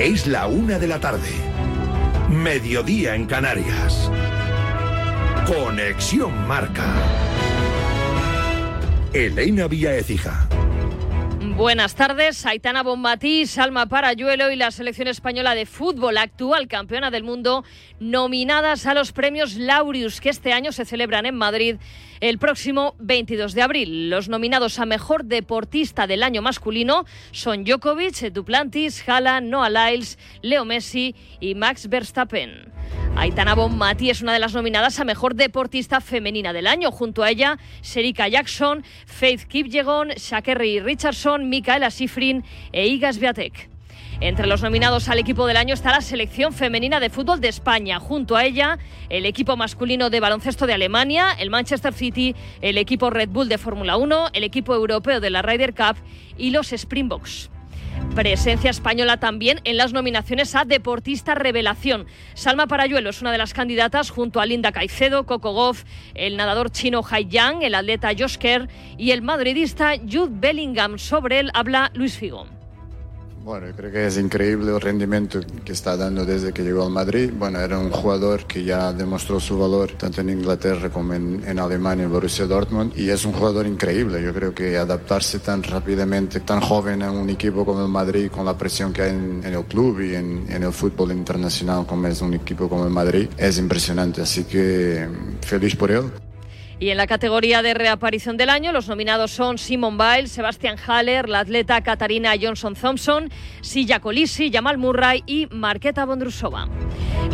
Es la una de la tarde. Mediodía en Canarias. Conexión Marca. Elena Vía Ecija. Buenas tardes, Aitana Bonmatí, Salma Parayuelo y la selección española de fútbol, actual campeona del mundo, nominadas a los premios Laureus que este año se celebran en Madrid el próximo 22 de abril. Los nominados a mejor deportista del año masculino son Djokovic, Duplantis, Haaland, Noah Lyles, Leo Messi y Max Verstappen. Aitana Bonmati es una de las nominadas a mejor deportista femenina del año. Junto a ella, Serika Jackson, Faith Kipyegon, Shakerry Richardson, Micaela Sifrin e Igas Viatek. Entre los nominados al equipo del año está la selección femenina de fútbol de España. Junto a ella, el equipo masculino de baloncesto de Alemania, el Manchester City, el equipo Red Bull de Fórmula 1, el equipo europeo de la Ryder Cup y los Springboks. Presencia española también en las nominaciones a Deportista Revelación. Salma Parayuelo es una de las candidatas junto a Linda Caicedo, Coco Goff, el nadador chino Hai Yang, el atleta Josh Kerr y el madridista Jude Bellingham. Sobre él habla Luis Figo. Bueno, creo que es increíble el rendimiento que está dando desde que llegó al Madrid. Bueno, era un jugador que ya demostró su valor tanto en Inglaterra como en, Alemania, en Borussia Dortmund, y es un jugador increíble. Yo creo que adaptarse tan rápidamente, tan joven a un equipo como el Madrid, con la presión que hay en, el club y en, en, el fútbol internacional como es un equipo como el Madrid, es impresionante. Así que feliz por él. Y en la categoría de reaparición del año, los nominados son Simon Biles, Sebastian Haller, la atleta Katarina Johnson Thompson, Silla Colisi, Jamal Murray y Marqueta Bondrusova.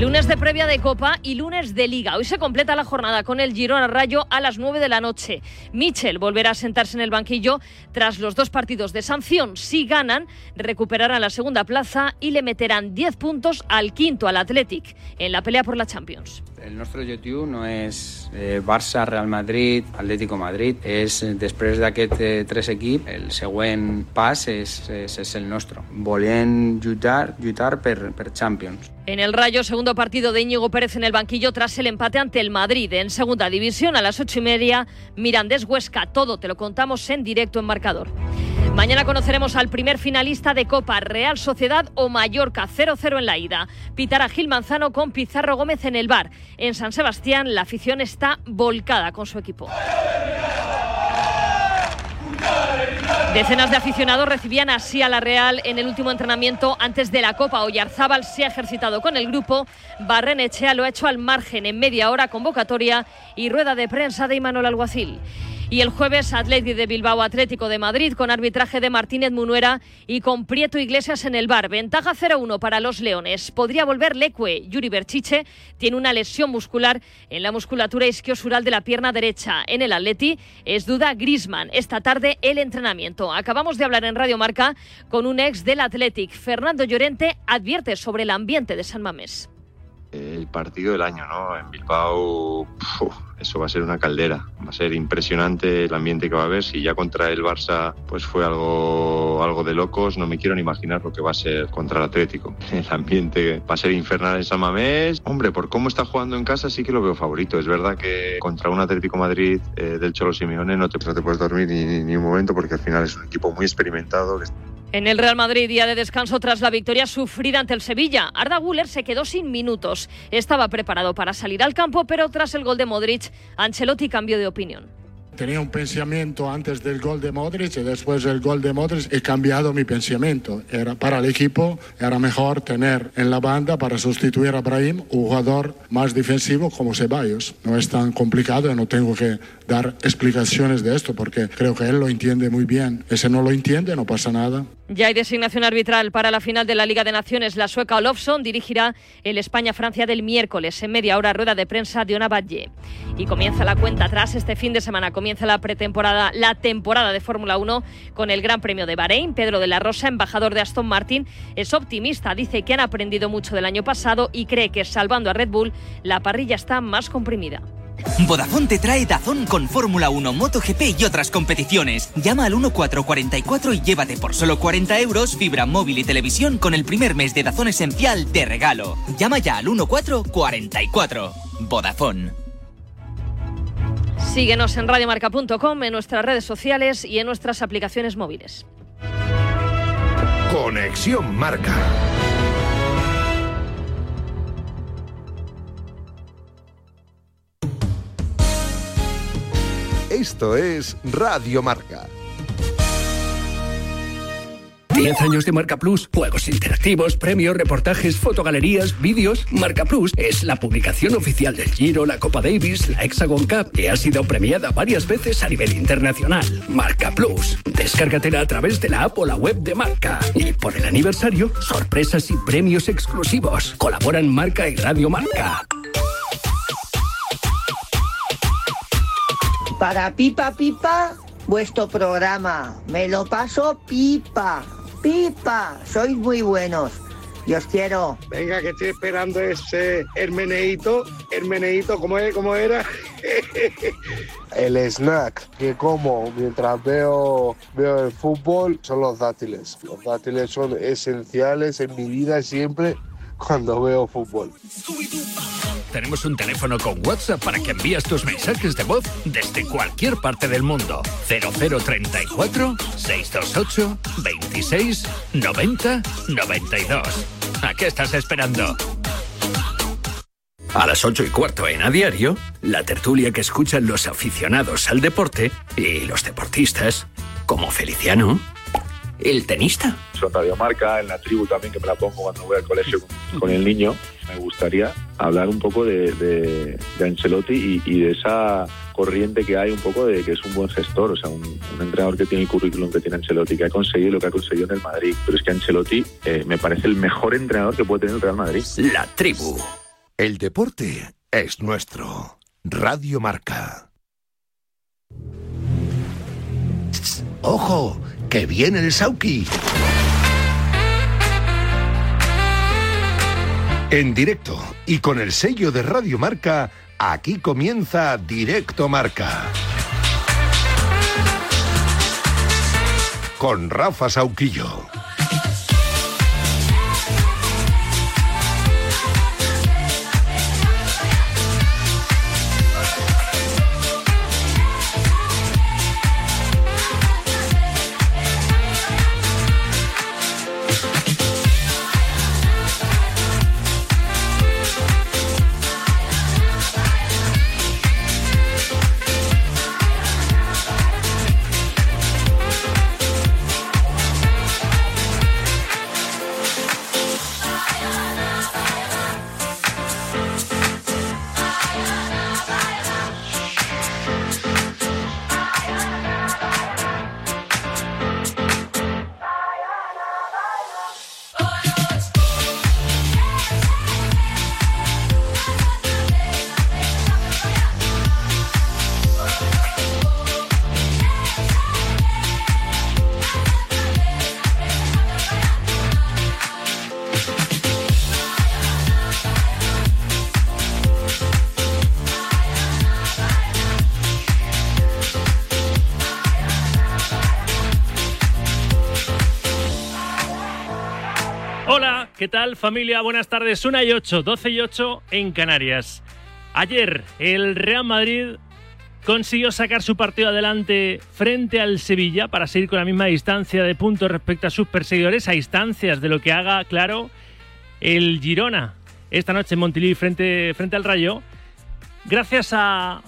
Lunes de previa de Copa y lunes de Liga. Hoy se completa la jornada con el Girona Rayo a las 9 de la noche. Michel volverá a sentarse en el banquillo tras los dos partidos de sanción. Si ganan, recuperarán la segunda plaza y le meterán 10 puntos al quinto, al Athletic, en la pelea por la Champions. El nuestro objetivo no es eh, Barça, Real Madrid, Atlético Madrid. És, eh, després d'aquest eh, tres equips, el següent pas és, és, és el nostre. Volem lluitar, lluitar per, per Champions. En el Rayo, segundo partido de Íñigo Pérez en el banquillo tras el empate ante el Madrid. En segunda división, a las ocho y media, Mirandés Huesca. Todo te lo contamos en directo en marcador. Mañana conoceremos al primer finalista de Copa, Real Sociedad o Mallorca, 0-0 en la ida. Pitará Gil Manzano con Pizarro Gómez en el bar. En San Sebastián, la afición está volcada con su equipo. Decenas de aficionados recibían así a la Real en el último entrenamiento antes de la Copa. Oyarzábal se ha ejercitado con el grupo. Barrenechea lo ha hecho al margen en media hora convocatoria y rueda de prensa de Imanol Alguacil. Y el jueves Atlético de Bilbao Atlético de Madrid con arbitraje de Martínez Munuera y con Prieto Iglesias en el bar. Ventaja 0-1 para los Leones. Podría volver Leque. Yuri Berchiche tiene una lesión muscular en la musculatura isquiosural de la pierna derecha. En el Atleti es duda Grisman. Esta tarde el entrenamiento. Acabamos de hablar en Radio Marca con un ex del Athletic. Fernando Llorente advierte sobre el ambiente de San Mamés el partido del año, ¿no? En Bilbao, eso va a ser una caldera. Va a ser impresionante el ambiente que va a haber. Si ya contra el Barça pues fue algo, algo de locos, no me quiero ni imaginar lo que va a ser contra el Atlético. El ambiente va a ser infernal en San Mamés. Hombre, por cómo está jugando en casa sí que lo veo favorito. Es verdad que contra un Atlético Madrid eh, del Cholo Simeone no te, no te puedes dormir ni, ni, un momento porque al final es un equipo muy experimentado. En el Real Madrid, día de descanso tras la victoria sufrida ante el Sevilla. Arda Guller se quedó sin minutos. Estaba preparado para salir al campo, pero tras el gol de Modric, Ancelotti cambió de opinión. Tenía un pensamiento antes del gol de Modric y después del gol de Modric he cambiado mi pensamiento. Era para el equipo era mejor tener en la banda para sustituir a Brahim un jugador más defensivo como Ceballos. No es tan complicado, no tengo que dar explicaciones de esto porque creo que él lo entiende muy bien. Ese no lo entiende, no pasa nada. Ya hay designación arbitral para la final de la Liga de Naciones. La sueca Olofsson dirigirá el España-Francia del miércoles en media hora rueda de prensa de una Badge. Y comienza la cuenta atrás este fin de semana. Comienza la pretemporada, la temporada de Fórmula 1 con el Gran Premio de Bahrein. Pedro de la Rosa, embajador de Aston Martin, es optimista. Dice que han aprendido mucho del año pasado y cree que salvando a Red Bull, la parrilla está más comprimida. Vodafone te trae Dazón con Fórmula 1, MotoGP y otras competiciones. Llama al 1444 y llévate por solo 40 euros fibra móvil y televisión con el primer mes de Dazón esencial de regalo. Llama ya al 1444. Vodafone. Síguenos en radiomarca.com, en nuestras redes sociales y en nuestras aplicaciones móviles. Conexión Marca. Esto es Radio Marca. 10 años de Marca Plus, juegos interactivos, premios, reportajes, fotogalerías, vídeos. Marca Plus es la publicación oficial del Giro, la Copa Davis, la Hexagon Cup y ha sido premiada varias veces a nivel internacional. Marca Plus. Descárgatela a través de la app o la web de Marca. Y por el aniversario, sorpresas y premios exclusivos. Colaboran Marca y Radio Marca. Para Pipa Pipa, vuestro programa. Me lo paso pipa. Pipa, sois muy buenos. Y os quiero. Venga, que estoy esperando ese Hermeneito. Hermeneito, ¿cómo, es? ¿cómo era? el snack que como mientras veo, veo el fútbol son los dátiles. Los dátiles son esenciales en mi vida siempre cuando veo fútbol. Tenemos un teléfono con WhatsApp para que envíes tus mensajes de voz desde cualquier parte del mundo. 0034 628 26 90 92. ¿A qué estás esperando? A las 8 y cuarto en A Diario, la tertulia que escuchan los aficionados al deporte y los deportistas, como Feliciano, el tenista. Son Radio Marca, en la tribu también, que me la pongo cuando voy al colegio con, el niño. Me gustaría hablar un poco de, de, Ancelotti y, de esa corriente que hay un poco de que es un buen gestor, o sea, un, entrenador que tiene el currículum que tiene Ancelotti, que ha conseguido lo que ha conseguido en el Madrid. Pero es que Ancelotti eh, me parece el mejor entrenador que puede tener el Real Madrid. La tribu. El deporte es nuestro. Radio Marca. ¡Ojo! ¡Que viene el Sauki! En directo y con el sello de Radio Marca, aquí comienza Directo Marca. Con Rafa Sauquillo. ¿Qué tal familia? Buenas tardes. 1 y 8, 12 y 8 en Canarias. Ayer el Real Madrid consiguió sacar su partido adelante frente al Sevilla para seguir con la misma distancia de puntos respecto a sus perseguidores, a instancias de lo que haga, claro, el Girona esta noche en Montilivi frente, frente al Rayo, gracias a,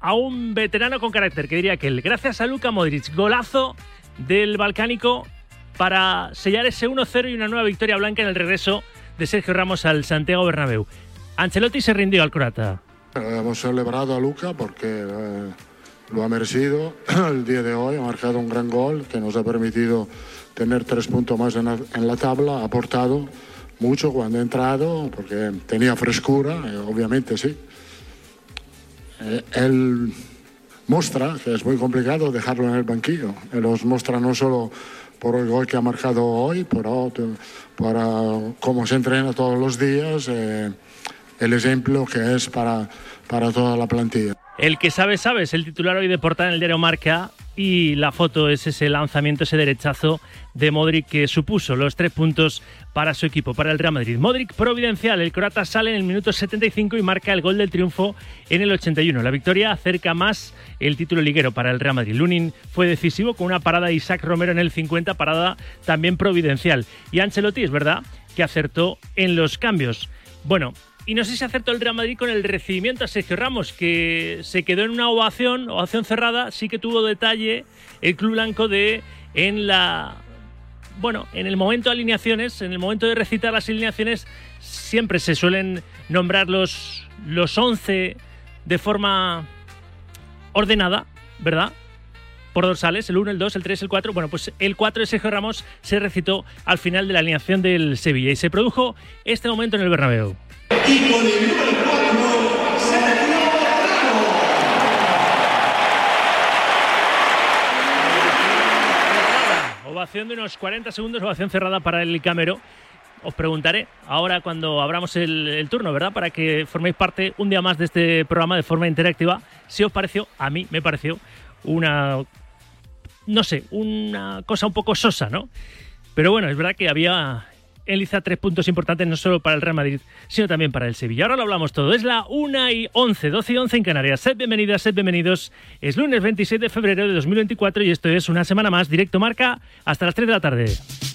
a un veterano con carácter, que diría que él, gracias a Luka Modric, golazo del balcánico para sellar ese 1-0 y una nueva victoria blanca en el regreso de Sergio Ramos al Santiago Bernabéu. Ancelotti se rindió al croata. Hemos celebrado a Luca porque eh, lo ha merecido el día de hoy, ha marcado un gran gol que nos ha permitido tener tres puntos más en la, tabla, ha aportado mucho cuando ha entrado porque tenía frescura, eh, obviamente sí. Eh, él muestra que es muy complicado dejarlo en el banquillo, él os muestra no solo por el gol que ha marcado hoy, por para cómo se entrena todos los días, eh, el ejemplo que es para, para toda la plantilla. El que sabe, sabe, es el titular hoy de portada en el diario Marca y la foto es ese lanzamiento, ese derechazo de Modric que supuso los tres puntos para su equipo, para el Real Madrid. Modric providencial, el croata sale en el minuto 75 y marca el gol del triunfo en el 81. La victoria acerca más el título liguero para el Real Madrid. Lunin fue decisivo con una parada de Isaac Romero en el 50, parada también providencial. Y Ancelotti es verdad que acertó en los cambios. Bueno, Y no sé si acertó el Real Madrid con el recibimiento a Sergio Ramos, que se quedó en una ovación, ovación cerrada, sí que tuvo detalle el Club Blanco de en la bueno, en el momento de alineaciones, en el momento de recitar las alineaciones, siempre se suelen nombrar los, los 11 de forma ordenada, ¿verdad? Por dorsales, el 1, el 2, el 3, el 4. Bueno, pues el 4 de Sergio Ramos se recitó al final de la alineación del Sevilla y se produjo este momento en el Bernabéu. Y con el Ovación de unos 40 segundos, ovación cerrada para el Camero. Os preguntaré ahora cuando abramos el, turno, ¿verdad? Para que forméis parte un día más de este programa de forma interactiva. Si os pareció, a mí me pareció una, no sé, una cosa un poco sosa, ¿no? Pero bueno, es verdad que había en tres puntos importantes no solo para el Real Madrid, sino también para el Sevilla. Ahora lo hablamos todo. Es la 1 y 11, 12 y 11 en Canarias. Sed bienvenidas, sed bienvenidos. Es lunes 26 de febrero de 2024 y esto es una semana más, directo marca, hasta las 3 de la tarde.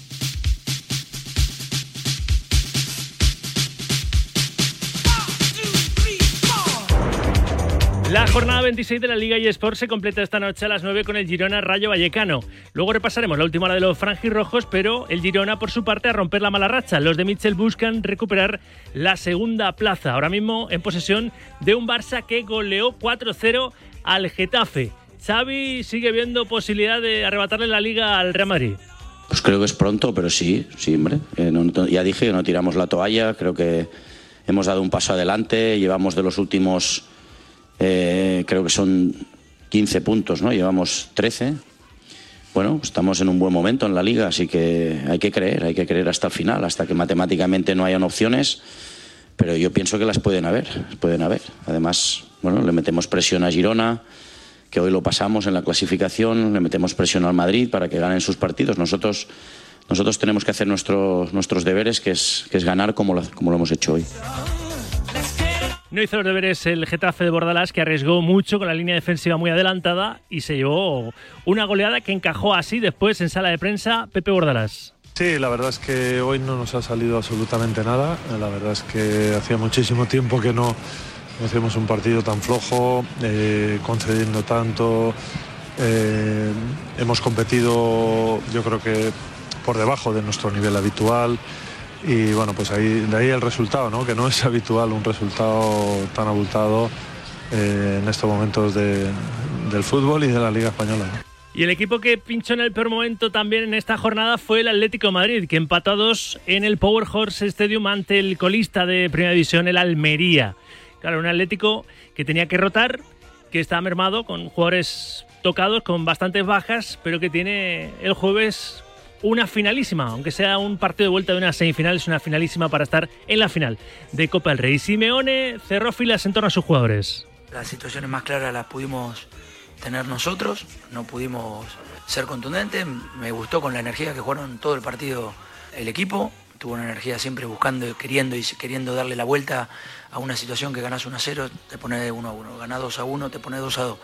La jornada 26 de la Liga eSport se completa esta noche a las 9 con el Girona Rayo Vallecano. Luego repasaremos la última hora de los franjirrojos, pero el Girona, por su parte, a romper la mala racha. Los de Mitchell buscan recuperar la segunda plaza. Ahora mismo en posesión de un Barça que goleó 4-0 al Getafe. Xavi sigue viendo posibilidad de arrebatarle la Liga al Real Madrid. Pues creo que es pronto, pero sí, sí, hombre. Eh, ya dije que no tiramos la toalla, creo que hemos dado un paso adelante, llevamos de los últimos eh, creo que son 15 puntos, ¿no? Llevamos 13. Bueno, estamos en un buen momento en la liga, así que hay que creer, hay que creer hasta el final, hasta que matemáticamente no hayan opciones, pero yo pienso que las pueden haber, pueden haber. Además, bueno, le metemos presión a Girona, que hoy lo pasamos en la clasificación, le metemos presión al Madrid para que ganen sus partidos. Nosotros, nosotros tenemos que hacer nuestros nuestros deberes, que es, que es ganar como como lo hemos hecho hoy. No hizo los deberes el Getafe de Bordalás, que arriesgó mucho con la línea defensiva muy adelantada y se llevó una goleada que encajó así después en sala de prensa Pepe Bordalás. Sí, la verdad es que hoy no nos ha salido absolutamente nada. La verdad es que hacía muchísimo tiempo que no, hacíamos un partido tan flojo, eh, concediendo tanto. Eh, hemos competido, yo creo que por debajo de nuestro nivel habitual y bueno, pues ahí, de ahí el resultado, ¿no? que no es habitual un resultado tan abultado eh, en estos momentos del fútbol y de la Liga Española. Y el equipo que pinchó en el peor momento también en esta jornada fue el Atlético Madrid, que empató a dos en el Power Horse Stadium ante el colista de Primera División, el Almería. Claro, un Atlético que tenía que rotar, que está mermado con jugadores tocados, con bastantes bajas, pero que tiene el jueves una finalísima, aunque sea un partido de vuelta de una semifinal, es una finalísima para estar en la final de Copa del Rey. Simeone cerró filas en torno a sus jugadores. Las situaciones más claras las pudimos tener nosotros, no pudimos ser contundentes. Me gustó con la energía que jugaron todo el partido el equipo. Tuvo una energía siempre buscando, queriendo y queriendo darle la vuelta a una situación que ganas 1 a 0, te pone 1 a 1. Ganas 2 a 1, te pone 2 a 2.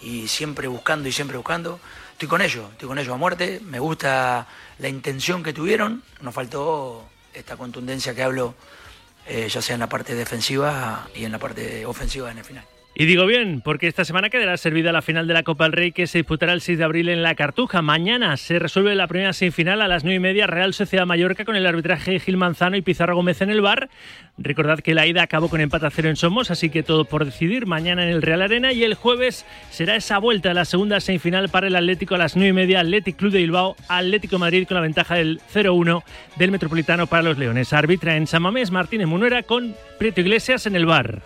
Y siempre buscando y siempre buscando estoy con ellos, estoy con ellos a muerte, me gusta la intención que tuvieron, nos faltó esta contundencia que hablo, eh, ya sea en la parte defensiva y en la parte ofensiva en el final. Y digo bien, porque esta semana quedará servida la final de la Copa del Rey que se disputará el 6 de abril en la Cartuja. Mañana se resuelve la primera semifinal a las 9 y media Real Sociedad Mallorca con el arbitraje de Gil Manzano y Pizarro Gómez en el bar. Recordad que la ida acabó con empate a cero en Somos, así que todo por decidir mañana en el Real Arena y el jueves será esa vuelta a la segunda semifinal para el Atlético a las 9 y media Atlético Club de Bilbao, Atlético Madrid con la ventaja del 0-1 del Metropolitano para los Leones. Arbitra en Samamés Martínez Munuera con Prieto Iglesias en el bar.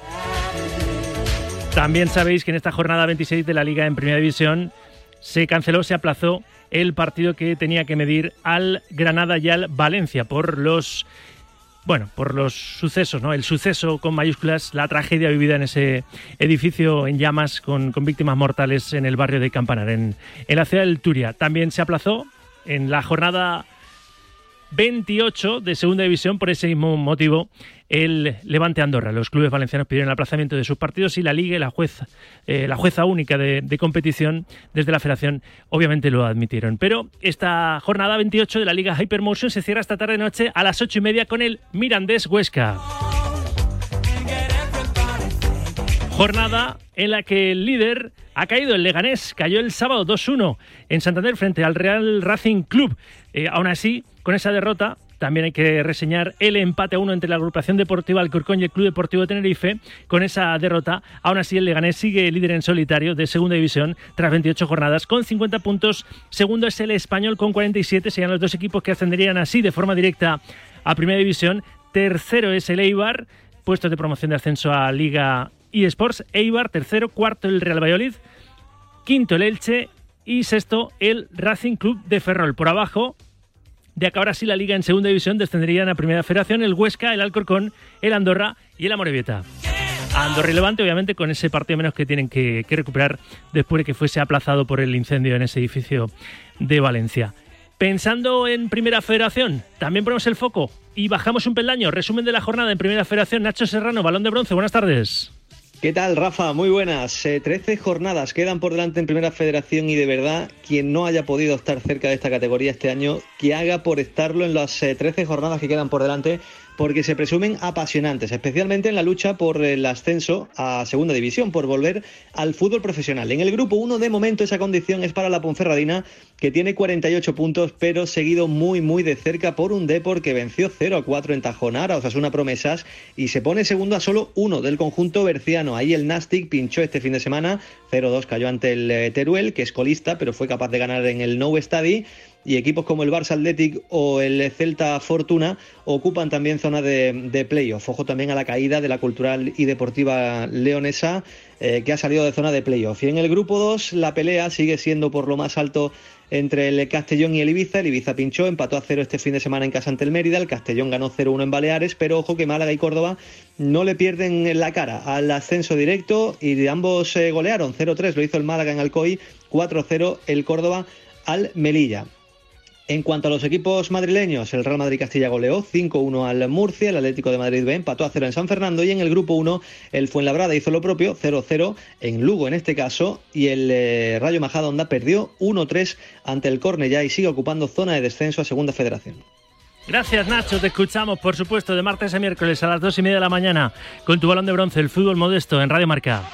También sabéis que en esta jornada 26 de la Liga en Primera División se canceló, se aplazó el partido que tenía que medir al Granada y al Valencia por los bueno, por los sucesos, ¿no? El suceso con mayúsculas, la tragedia vivida en ese edificio en llamas con, víctimas mortales en el barrio de Campanar, en, en la ciudad del Turia. También se aplazó en la jornada 28 de segunda división por ese mismo motivo el Levante Andorra. Los clubes valencianos pidieron el aplazamiento de sus partidos y la Liga la jueza, eh, la jueza única de, competición desde la Federación obviamente lo admitieron. Pero esta jornada 28 de la Liga Hypermotion se cierra esta tarde noche a las 8 y media con el Mirandés Huesca. Jornada en la que el líder ha caído, el Leganés, cayó el sábado 2-1 en Santander frente al Real Racing Club. Eh, aún así, con esa derrota, también hay que reseñar el empate a uno entre la agrupación deportiva Alcorcón y el Club Deportivo Tenerife. Con esa derrota, aún así el Leganés sigue líder en solitario de segunda división tras 28 jornadas con 50 puntos. Segundo es el Español con 47. Serían los dos equipos que ascenderían así de forma directa a primera división. Tercero es el Eibar, puesto de promoción de ascenso a Liga y Sports. Eibar, tercero. Cuarto el Real Valladolid. Quinto el Elche. Y sexto el Racing Club de Ferrol. Por abajo, de acabar así la liga en segunda división, descenderían a primera federación el Huesca, el Alcorcón, el Andorra y el Amorebieta. Andorra y obviamente, con ese partido menos que tienen que recuperar después de que fuese aplazado por el incendio en ese edificio de Valencia. Pensando en Primera Federación, también ponemos el foco y bajamos un peldaño. Resumen de la jornada en Primera Federación. Nacho Serrano, balón de bronce. Buenas tardes. ¿Qué tal, Rafa? Muy buenas. Eh, trece jornadas quedan por delante en Primera Federación y de verdad, quien no haya podido estar cerca de esta categoría este año, que haga por estarlo en las eh, trece jornadas que quedan por delante porque se presumen apasionantes, especialmente en la lucha por el ascenso a Segunda División, por volver al fútbol profesional. En el grupo 1, de momento, esa condición es para la Ponferradina, que tiene 48 puntos, pero seguido muy, muy de cerca por un Depor que venció 0 a 4 en sea, es una promesas, y se pone segundo a solo uno del conjunto berciano. Ahí el Nastic pinchó este fin de semana, 0-2 cayó ante el eh, Teruel, que es colista, pero fue capaz de ganar en el Nou Stadi y equipos como el Barça Athletic o el Celta Fortuna ocupan también zona de, playoff. Ojo también a la caída de la cultural y deportiva leonesa eh, que ha salido de zona de playoff. Y en el grupo 2 la pelea sigue siendo por lo más alto entre el Castellón y el Ibiza. El Ibiza pinchó, empató a cero este fin de semana en casa ante el Mérida. El Castellón ganó 0-1 en Baleares, pero ojo que Málaga y Córdoba no le pierden la cara al ascenso directo y ambos eh, golearon 0-3. Lo hizo el Málaga en Alcoy, 4-0 el Córdoba al Melilla. En cuanto a los equipos madrileños, el Real Madrid Castilla goleó 5-1 al Murcia, el Atlético de Madrid B empató a 0 en San Fernando y en el grupo 1 el Fuenlabrada hizo lo propio, 0-0 en Lugo en este caso y el eh, Rayo Majadahonda perdió 1-3 ante el Cornellá y sigue ocupando zona de descenso a Segunda Federación. Gracias Nacho, te escuchamos por supuesto de martes a miércoles a las 2 y media de la mañana con tu balón de bronce, el fútbol modesto en Radio Marca.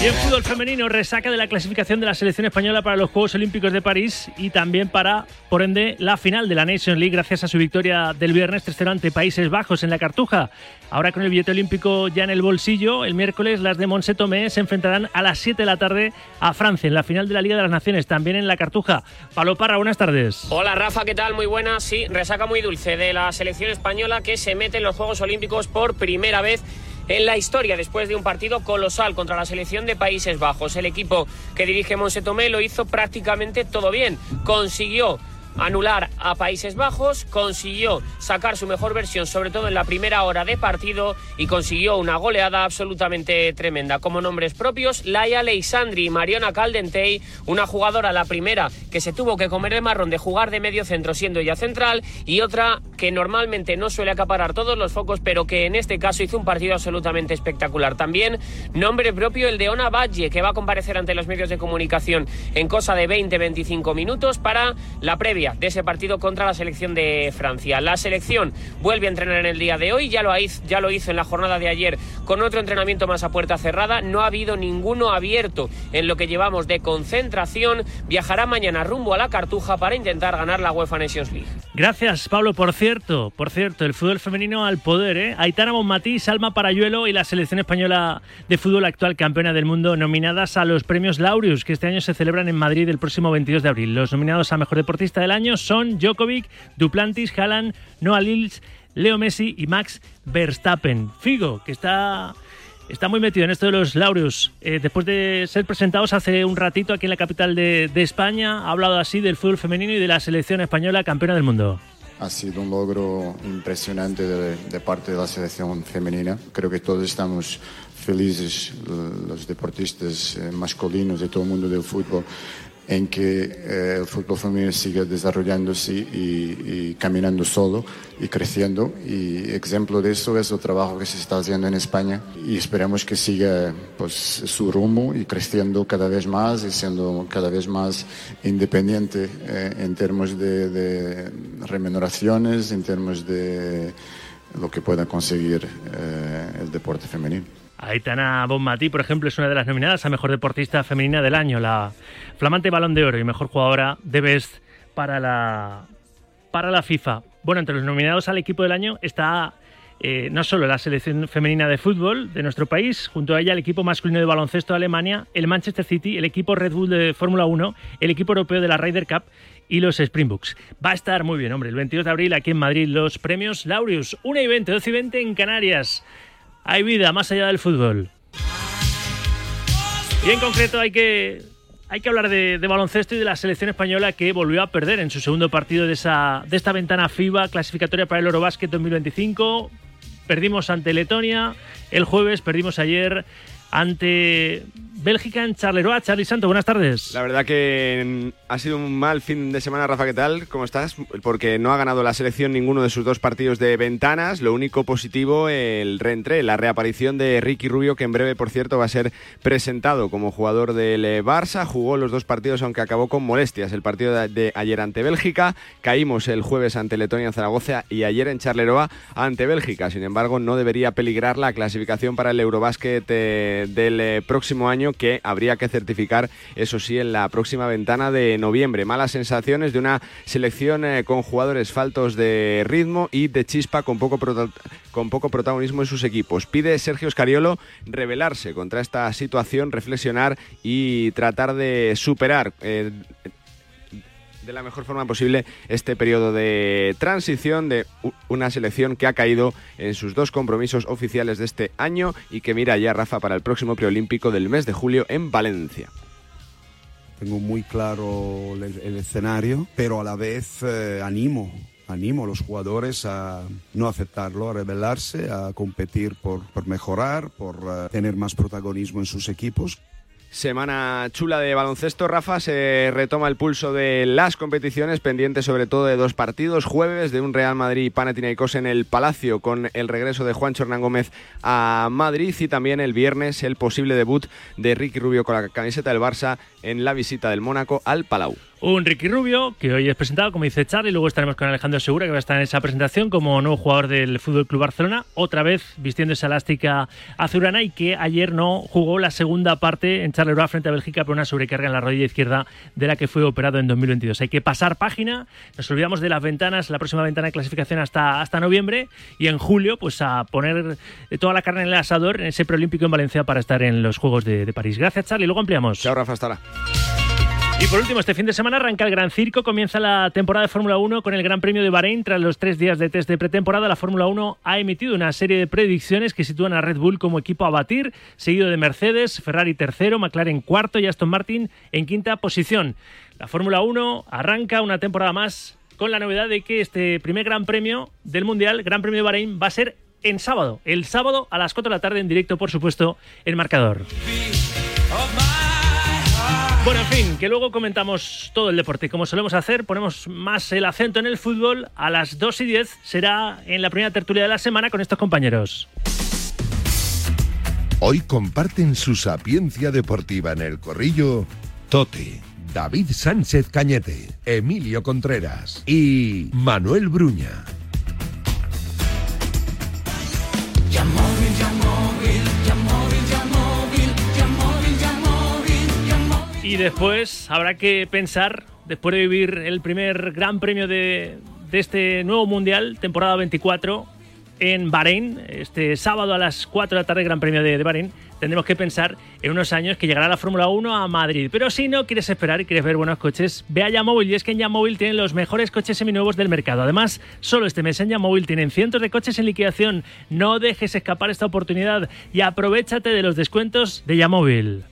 Y en fútbol femenino, resaca de la clasificación de la selección española para los Juegos Olímpicos de París y también para, por ende, la final de la Nation League gracias a su victoria del viernes 3 ante Países Bajos en la Cartuja. Ahora con el billete olímpico ya en el bolsillo, el miércoles las de Monse Tomé se enfrentarán a las 7 de la tarde a Francia en la final de la Liga de las Naciones, también en la Cartuja. Palo Parra, buenas tardes. Hola Rafa, ¿qué tal? Muy buena. Sí, resaca muy dulce de la selección española que se mete en los Juegos Olímpicos por primera vez en la historia después de un partido colosal contra la selección de Países Bajos. El equipo que dirige Monse Tomé lo hizo prácticamente todo bien. Consiguió anular a Países Bajos, consiguió sacar su mejor versión, sobre todo en la primera hora de partido, y consiguió una goleada absolutamente tremenda. Como nombres propios, Laia Leisandri y Mariona Caldentey, una jugadora la primera que se tuvo que comer el marrón de jugar de medio centro siendo ella central, y otra que normalmente no suele acaparar todos los focos, pero que en este caso hizo un partido absolutamente espectacular. También nombre propio el de Ona Valle, que va a comparecer ante los medios de comunicación en cosa de 20-25 minutos para la previa de ese partido contra la selección de Francia. La selección vuelve a entrenar en el día de hoy, ya lo, hizo, ya lo hizo en la jornada de ayer con otro entrenamiento más a puerta cerrada, no ha habido ninguno abierto en lo que llevamos de concentración, viajará mañana rumbo a la Cartuja para intentar ganar la UEFA Nations League. Gracias Pablo, por cierto, por cierto, el fútbol femenino al poder, ¿eh? Aitana Bonmatí, Salma Parayuelo y la selección española de fútbol actual campeona del mundo nominadas a los premios Laureus que este año se celebran en Madrid el próximo 22 de abril. Los nominados a mejor deportista del año son Djokovic, Duplantis, Haaland, Noah Lils, Leo Messi y Max Verstappen. Figo, que está está muy metido en esto de los laureus. Eh, después de ser presentados hace un ratito aquí en la capital de, España, ha hablado así del fútbol femenino y de la selección española campeona del mundo. Ha sido un logro impresionante de, parte de la selección femenina. Creo que todos estamos felices, los deportistas eh, masculinos de todo el mundo del fútbol, en que eh, el fútbol femenino siga desarrollándose y, caminando solo y creciendo. Y ejemplo de eso es el trabajo que se está haciendo en España y esperamos que siga pues, su rumbo y creciendo cada vez más y siendo cada vez más independiente eh, en términos de, remuneraciones, en términos de lo que pueda conseguir eh, el deporte femenino. Aitana Bonmatí, por ejemplo, es una de las nominadas a Mejor Deportista Femenina del Año, la flamante Balón de Oro y Mejor Jugadora de Best para la, para la FIFA. Bueno, entre los nominados al equipo del año está eh, no solo la selección femenina de fútbol de nuestro país, junto a ella el equipo masculino de baloncesto de Alemania, el Manchester City, el equipo Red Bull de Fórmula 1, el equipo europeo de la Ryder Cup y los Springboks. Va a estar muy bien, hombre, el 22 de abril aquí en Madrid los premios Laureus, 1 y 20, 12 y 20 en Canarias. Hay vida más allá del fútbol. Y en concreto hay que, hay que hablar de, baloncesto y de la selección española que volvió a perder en su segundo partido de, esa, de esta ventana FIBA clasificatoria para el Eurobasket 2025. Perdimos ante Letonia el jueves, perdimos ayer ante Bélgica en Charleroi. Charlie Santo, buenas tardes. La verdad que ha sido un mal fin de semana, Rafa, ¿qué tal? ¿Cómo estás? Porque no ha ganado la selección ninguno de sus dos partidos de ventanas. Lo único positivo, el reentré, la reaparición de Ricky Rubio, que en breve, por cierto, va a ser presentado como jugador del Barça. Jugó los dos partidos, aunque acabó con molestias. El partido de ayer ante Bélgica, caímos el jueves ante Letonia en Zaragoza y ayer en Charleroi ante Bélgica. Sin embargo, no debería peligrar la clasificación para el Eurobásquet eh, del eh, próximo año que habría que certificar, eso sí, en la próxima ventana de noviembre. Malas sensaciones de una selección eh, con jugadores faltos de ritmo y de chispa con poco, con poco protagonismo en sus equipos. Pide Sergio Scariolo rebelarse contra esta situación, reflexionar y tratar de superar. Eh, de la mejor forma posible este periodo de transición de una selección que ha caído en sus dos compromisos oficiales de este año y que mira ya Rafa para el próximo preolímpico del mes de julio en Valencia. Tengo muy claro el, escenario, pero a la vez eh, animo animo a los jugadores a no aceptarlo, a rebelarse, a competir por, mejorar, por uh, tener más protagonismo en sus equipos. Semana chula de baloncesto, Rafa. Se retoma el pulso de las competiciones, pendiente sobre todo de dos partidos. Jueves de un Real Madrid Panathinaikos en el Palacio con el regreso de Juan Hernán Gómez a Madrid y también el viernes el posible debut de Ricky Rubio con la camiseta del Barça en la visita del Mónaco al Palau. Un Ricky Rubio, que hoy es presentado, como dice Charlie, luego estaremos con Alejandro Segura, que va a estar en esa presentación como nuevo jugador del Fútbol Club Barcelona, otra vez vistiendo esa elástica azurana y que ayer no jugó la segunda parte en Charleroi frente a Bélgica por una sobrecarga en la rodilla izquierda de la que fue operado en 2022. Hay que pasar página, nos olvidamos de las ventanas, la próxima ventana de clasificación hasta, hasta noviembre y en julio pues a poner toda la carne en el asador en ese preolímpico en Valencia para estar en los Juegos de, de París. Gracias Charlie, luego ampliamos. Chao Rafa, hasta ahora. Y por último, este fin de semana arranca el Gran Circo, comienza la temporada de Fórmula 1 con el Gran Premio de Bahrein. Tras los tres días de test de pretemporada, la Fórmula 1 ha emitido una serie de predicciones que sitúan a Red Bull como equipo a batir, seguido de Mercedes, Ferrari tercero, McLaren cuarto y Aston Martin en quinta posición. La Fórmula 1 arranca una temporada más con la novedad de que este primer Gran Premio del Mundial, Gran Premio de Bahrein, va a ser en sábado, el sábado a las 4 de la tarde en directo, por supuesto, el marcador. Bueno, en fin, que luego comentamos todo el deporte. Como solemos hacer, ponemos más el acento en el fútbol. A las 2 y 10 será en la primera tertulia de la semana con estos compañeros. Hoy comparten su sapiencia deportiva en el corrillo Tote, David Sánchez Cañete, Emilio Contreras y Manuel Bruña. Después habrá que pensar, después de vivir el primer gran premio de, este nuevo Mundial, temporada 24, en Bahrein, este sábado a las 4 de la tarde, Gran Premio de, de Bahrein, tendremos que pensar en unos años que llegará la Fórmula 1 a Madrid. Pero si no quieres esperar y quieres ver buenos coches, ve a Yamóvil y es que en Yamóvil tienen los mejores coches seminuevos del mercado. Además, solo este mes en Yamóvil tienen cientos de coches en liquidación. No dejes escapar esta oportunidad y aprovechate de los descuentos de Yamóvil.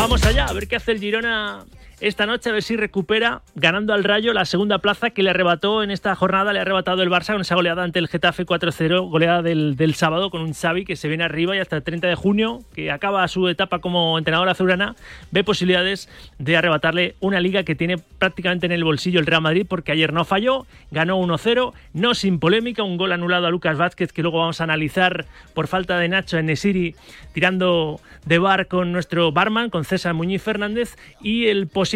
Vamos allá, a ver qué hace el Girona esta noche, a ver si recupera, ganando al Rayo, la segunda plaza que le arrebató en esta jornada, le ha arrebatado el Barça con esa goleada ante el Getafe 4-0, goleada del, del, sábado con un Xavi que se viene arriba y hasta el 30 de junio, que acaba su etapa como entrenador azulgrana, ve posibilidades de arrebatarle una liga que tiene prácticamente en el bolsillo el Real Madrid, porque ayer no falló, ganó 1-0, no sin polémica, un gol anulado a Lucas Vázquez que luego vamos a analizar por falta de Nacho en Nesiri, tirando de bar con nuestro barman, con César Muñiz Fernández, y el posible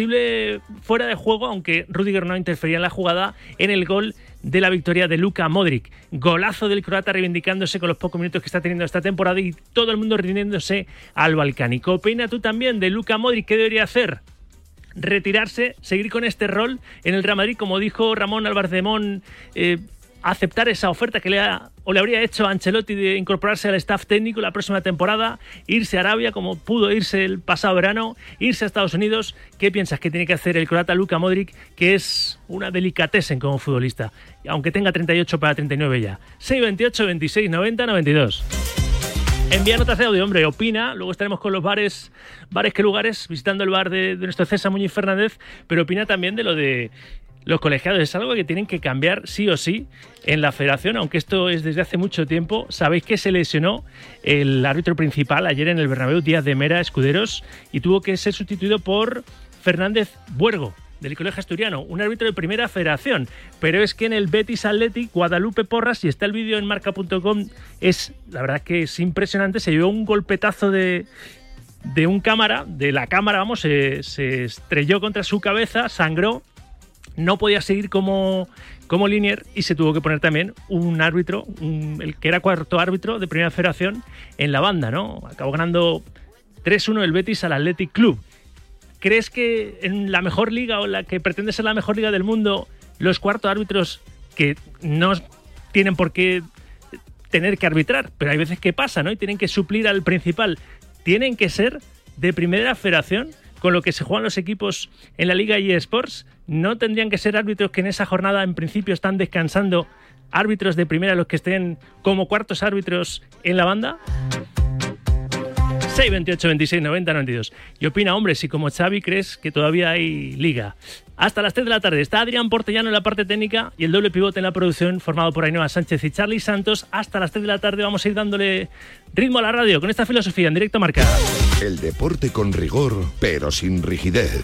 fuera de juego, aunque Rudiger no interfería en la jugada, en el gol de la victoria de Luka Modric. Golazo del croata reivindicándose con los pocos minutos que está teniendo esta temporada y todo el mundo rindiéndose al balcánico. Opina tú también de Luka Modric, ¿qué debería hacer? retirarse, seguir con este rol en el Real Madrid, como dijo Ramón Álvarez de Mon, eh, aceptar esa oferta que le, ha, o le habría hecho a Ancelotti de incorporarse al staff técnico la próxima temporada, irse a Arabia como pudo irse el pasado verano, irse a Estados Unidos. ¿Qué piensas que tiene que hacer el croata Luka Modric, que es una delicatessen como futbolista, aunque tenga 38 para 39 ya? 628 26 90 92. Envía notas de audio, hombre, opina. Luego estaremos con los bares, bares que lugares, visitando el bar de, de nuestro César Muñiz Fernández, pero opina también de lo de los colegiados. Es algo que tienen que cambiar sí o sí en la federación, aunque esto es desde hace mucho tiempo. Sabéis que se lesionó el árbitro principal ayer en el Bernabéu, Díaz de Mera Escuderos, y tuvo que ser sustituido por Fernández Buergo, del Colegio Asturiano, un árbitro de primera federación. Pero es que en el Betis Athletic, Guadalupe Porras, y está el vídeo en marca.com, es, la verdad que es impresionante, se llevó un golpetazo de, de un cámara, de la cámara, vamos, se estrelló contra su cabeza, sangró no podía seguir como, como linier y se tuvo que poner también un árbitro, el que era cuarto árbitro de primera federación en la banda, ¿no? Acabó ganando 3-1 el Betis al Athletic Club. ¿Crees que en la mejor liga o la que pretende ser la mejor liga del mundo, los cuartos árbitros que no tienen por qué tener que arbitrar, pero hay veces que pasa, ¿no? Y tienen que suplir al principal, tienen que ser de primera federación? con lo que se juegan los equipos en la Liga eSports, no tendrían que ser árbitros que en esa jornada en principio están descansando, árbitros de primera los que estén como cuartos árbitros en la banda. 6, 28, 26, 90, 92. Y opina, hombre, si como Xavi crees que todavía hay liga. Hasta las 3 de la tarde está Adrián Portellano en la parte técnica y el doble pivote en la producción formado por Ainhoa Sánchez y Charlie Santos. Hasta las 3 de la tarde vamos a ir dándole ritmo a la radio con esta filosofía en directo marcada. El deporte con rigor, pero sin rigidez.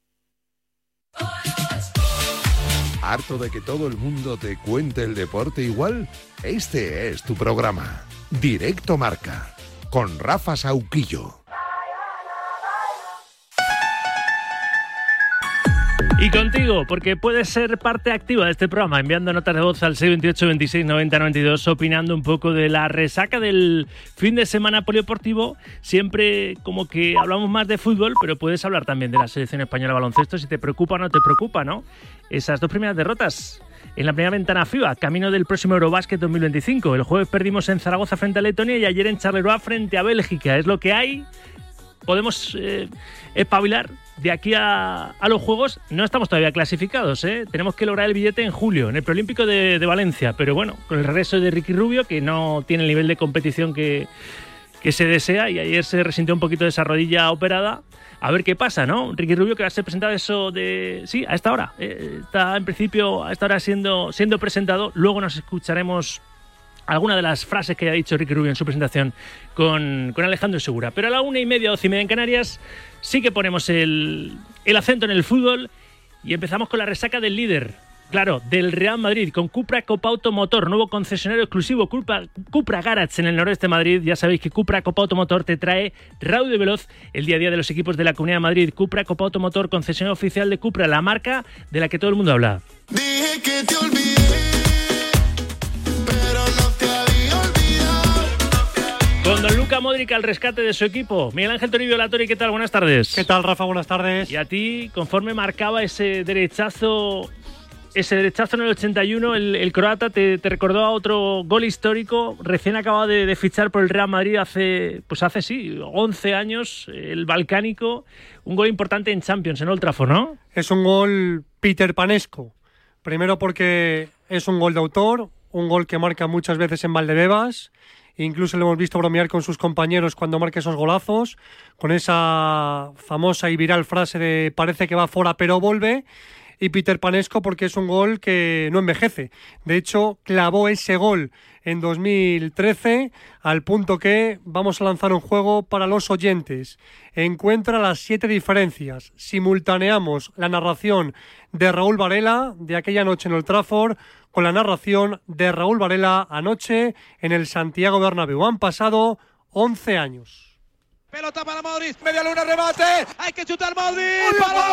¿Harto de que todo el mundo te cuente el deporte igual? Este es tu programa. Directo Marca. Con Rafa Sauquillo. Y contigo, porque puedes ser parte activa de este programa, enviando notas de voz al 628 26 90 92, opinando un poco de la resaca del fin de semana polideportivo. Siempre como que hablamos más de fútbol, pero puedes hablar también de la selección española de baloncesto, si te preocupa o no te preocupa, ¿no? Esas dos primeras derrotas en la primera ventana FIBA, camino del próximo Eurobásquet 2025. El jueves perdimos en Zaragoza frente a Letonia y ayer en Charleroi frente a Bélgica. Es lo que hay. Podemos eh, espabilar de aquí a, a, los Juegos no estamos todavía clasificados. ¿eh? Tenemos que lograr el billete en julio, en el Preolímpico de, Valencia. Pero bueno, con el regreso de Ricky Rubio, que no tiene el nivel de competición que, que se desea, y ayer se resintió un poquito de esa rodilla operada. A ver qué pasa, ¿no? Ricky Rubio que va a ser presentado eso de... Sí, a esta hora. Eh, está en principio a esta hora siendo, siendo presentado. Luego nos escucharemos alguna de las frases que ha dicho Ricky Rubio en su presentación con, con, Alejandro Segura. Pero a la una y media, doce y media en Canarias, sí que ponemos el, el acento en el fútbol y empezamos con la resaca del líder. Claro, del Real Madrid, con Cupra Copa Automotor, nuevo concesionario exclusivo Cupra, Cupra Garage en el noroeste de Madrid. Ya sabéis que Cupra Copa Automotor te trae raudo y veloz el día a día de los equipos de la Comunidad de Madrid. Cupra Copa Automotor, concesionario oficial de Cupra, la marca de la que todo el mundo habla. Dije que te olvidé. Modric al rescate de su equipo. Miguel Ángel Toribio Latori, ¿qué tal? Buenas tardes. ¿Qué tal, Rafa? Buenas tardes. Y a ti, conforme marcaba ese derechazo, ese derechazo en el 81, el, el croata te, te, recordó a otro gol histórico, recién acabado de, de, fichar por el Real Madrid hace, pues hace sí, 11 años, el balcánico, un gol importante en Champions, en Old Trafford, ¿no? Es un gol Peter Panesco. Primero porque es un gol de autor, un gol que marca muchas veces en Valdebebas Incluso lo hemos visto bromear con sus compañeros cuando marca esos golazos, con esa famosa y viral frase de parece que va fuera pero vuelve. Y Peter Panesco porque es un gol que no envejece. De hecho, clavó ese gol en 2013 al punto que vamos a lanzar un juego para los oyentes. Encuentra las siete diferencias. Simultaneamos la narración de Raúl Varela de aquella noche en el Trafford con la narración de Raúl Varela anoche en el Santiago Bernabéu. Han pasado 11 años. Pelota para Modric, media luna, remate. Hay que chutar Modric. Old Trafford,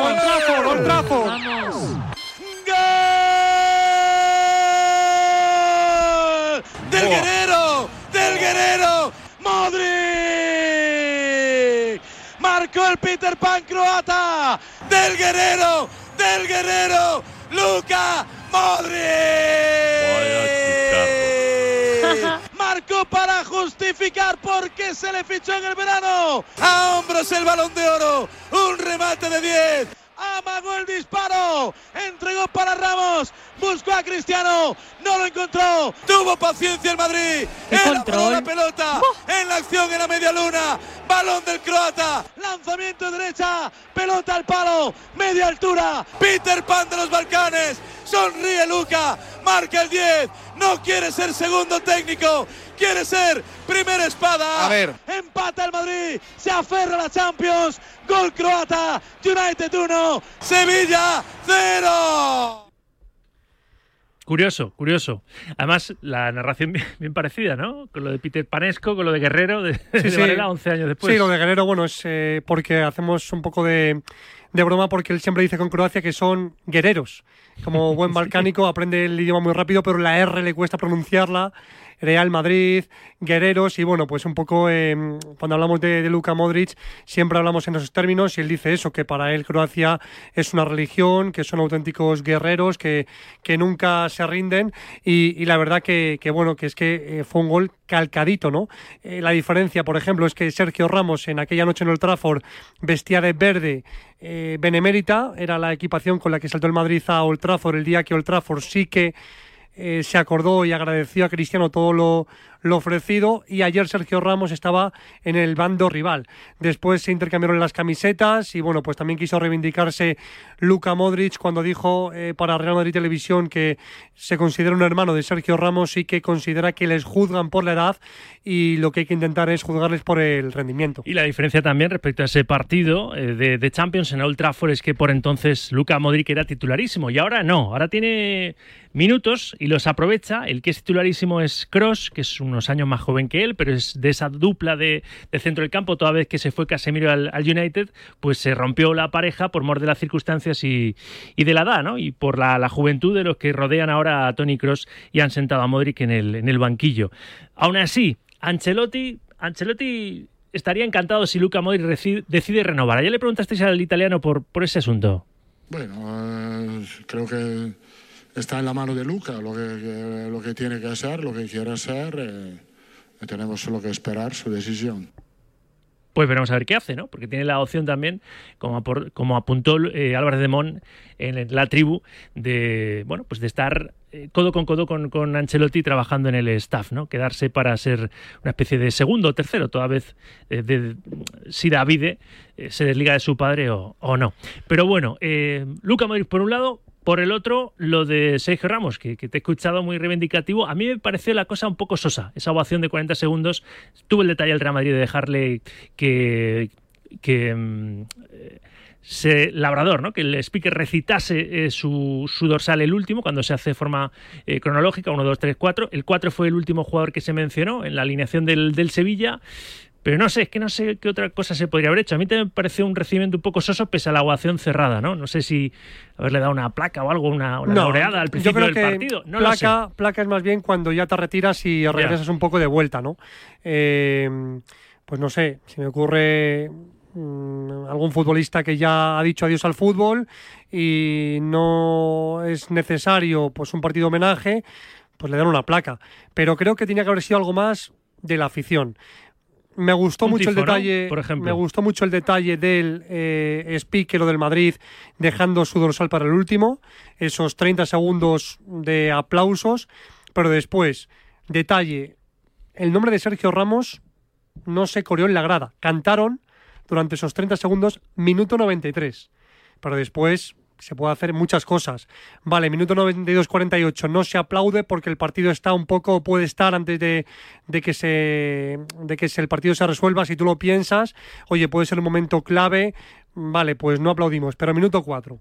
Old Trafford, Old Trafford. Del Guerrero, del Guerrero, Modric. Marcó el Peter Pan croata. Del Guerrero, del Guerrero, Luca Modric. Marcó para justificar por qué se le fichó en el verano. A hombros el balón de oro. Un remate de 10. Amagó el disparo. Entregó para Ramos. Buscó a Cristiano. No lo encontró. Tuvo paciencia el Madrid. Elaboró la pelota. En la acción en la media luna. Balón del croata. Lanzamiento de derecha. Pelota al palo. Media altura. Peter Pan de los Balcanes. Sonríe Luca. Marca el 10. No quiere ser segundo técnico. Quiere ser primera espada. A ver. Empata el Madrid. Se aferra a la Champions. Gol croata. United 1. Sevilla 0. Curioso, curioso. Además, la narración bien, bien parecida, ¿no? Con lo de Peter Panesco, con lo de Guerrero, de, de Varela 11 años después. Sí, lo de Guerrero, bueno, es eh, porque hacemos un poco de, de broma porque él siempre dice con Croacia que son guerreros. Como buen balcánico aprende el idioma muy rápido, pero la R le cuesta pronunciarla. Real Madrid, Guerreros, y bueno, pues un poco eh, cuando hablamos de, de Luka Modric, siempre hablamos en esos términos, y él dice eso, que para él Croacia es una religión, que son auténticos guerreros, que, que nunca se rinden, y, la verdad que, que, bueno, que es que eh, fue un gol calcadito, ¿no? Eh, la diferencia, por ejemplo, es que Sergio Ramos en aquella noche en el Trafford vestía de verde eh, benemérita, era la equipación con la que saltó el Madrid a Old Trafford el día que Old Trafford sí que eh, se acordó y agradeció a Cristiano todo lo, lo ofrecido y ayer Sergio Ramos estaba en el bando rival. Después se intercambiaron las camisetas y bueno, pues también quiso reivindicarse Luka Modric cuando dijo eh, para Real Madrid Televisión que se considera un hermano de Sergio Ramos y que considera que les juzgan por la edad y lo que hay que intentar es juzgarles por el rendimiento. Y la diferencia también respecto a ese partido eh, de, Champions en Old Trafford es que por entonces Luka Modric era titularísimo y ahora no, ahora tiene minutos y los aprovecha. El que es titularísimo es Cross, que es unos años más joven que él, pero es de esa dupla de, de centro del campo. Toda vez que se fue Casemiro al, United, pues se rompió la pareja por mor de las circunstancias y, y de la edad, ¿no? Y por la, la, juventud de los que rodean ahora a Tony Cross y han sentado a Modric en el, en el banquillo. Aún así, Ancelotti, Ancelotti estaría encantado si Luca Modric decide, renovar. Ayer le preguntasteis al italiano por, por ese asunto. Bueno, eh, creo que está en la mano de Luca lo que, lo que tiene que hacer, lo que quiere hacer. Eh, tenemos solo que esperar su decisión. Pues veremos a ver qué hace, ¿no? Porque tiene la opción también, como, como apuntó eh, Álvarez de Mon en la tribu, de bueno, pues de estar eh, codo con codo con, con, Ancelotti trabajando en el staff, ¿no? Quedarse para ser una especie de segundo o tercero, toda vez eh, de, si Davide eh, se desliga de su padre o, o no. Pero bueno, Luca Modric por un lado, por el otro, lo de Sergio Ramos, que, te he escuchado muy reivindicativo. A mí me pareció la cosa un poco sosa. Esa ovación de 40 segundos. Tuvo el detalle al Real Madrid de dejarle que. mm, se, Labrador, ¿no? que el speaker recitase eh, su, dorsal el último, cuando se hace de forma eh, cronológica, 1, 2, 3, 4. El 4 fue el último jugador que se mencionó en la alineación del Sevilla. Pero no sé, es que no sé qué otra cosa se podría haber hecho. A mí también me pareció un recibimiento un poco soso pese a la ovación cerrada, ¿no? No sé si haberle dado una placa o algo, una, una no, laureada al principio yo creo del que partido. No placa, lo sé. placa es más bien cuando ya te retiras y regresas yeah. un poco de vuelta, ¿no? Eh, pues no sé, si me ocurre mmm, algún futbolista que ya ha dicho adiós al fútbol y no es necesario pues un partido homenaje, pues le dan una placa. Pero creo que tenía que haber sido algo más de la afición me gustó mucho tifo, el detalle ¿no? por ejemplo me gustó mucho el detalle del eh, speaker o del Madrid dejando su dorsal para el último esos 30 segundos de aplausos pero después detalle el nombre de Sergio Ramos no se coreó en la grada cantaron durante esos 30 segundos, minuto 93. Pero después se puede hacer muchas cosas. Vale, minuto 92-48 no se aplaude porque el partido está un poco, puede estar antes de, que se de que el partido se resuelva, si tú lo piensas, oye, puede ser un momento clave, vale, pues no aplaudimos, pero minuto 4,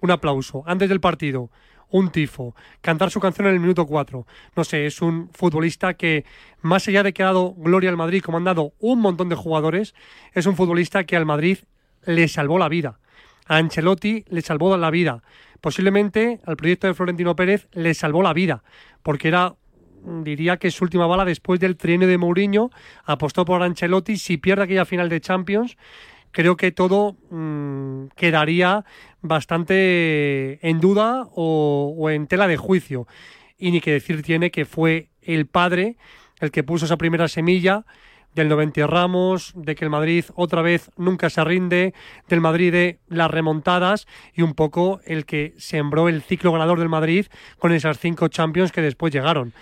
un aplauso, antes del partido, un tifo, cantar su canción en el minuto 4. No sé, es un futbolista que, más allá de que ha dado gloria al Madrid, como han dado un montón de jugadores, es un futbolista que al Madrid le salvó la vida. A Ancelotti le salvó la vida. Posiblemente al proyecto de Florentino Pérez le salvó la vida, porque era diría que su última bala después del trienio de Mourinho, apostó por Ancelotti, si pierde aquella final de Champions, creo que todo mm, quedaría bastante en duda o, o, en tela de juicio. Y ni que decir tiene que fue el padre el que puso esa primera semilla del 90 Ramos, de que el Madrid otra vez nunca se rinde, del Madrid de las remontadas y un poco el que sembró el ciclo ganador del Madrid con esas cinco Champions que después llegaron.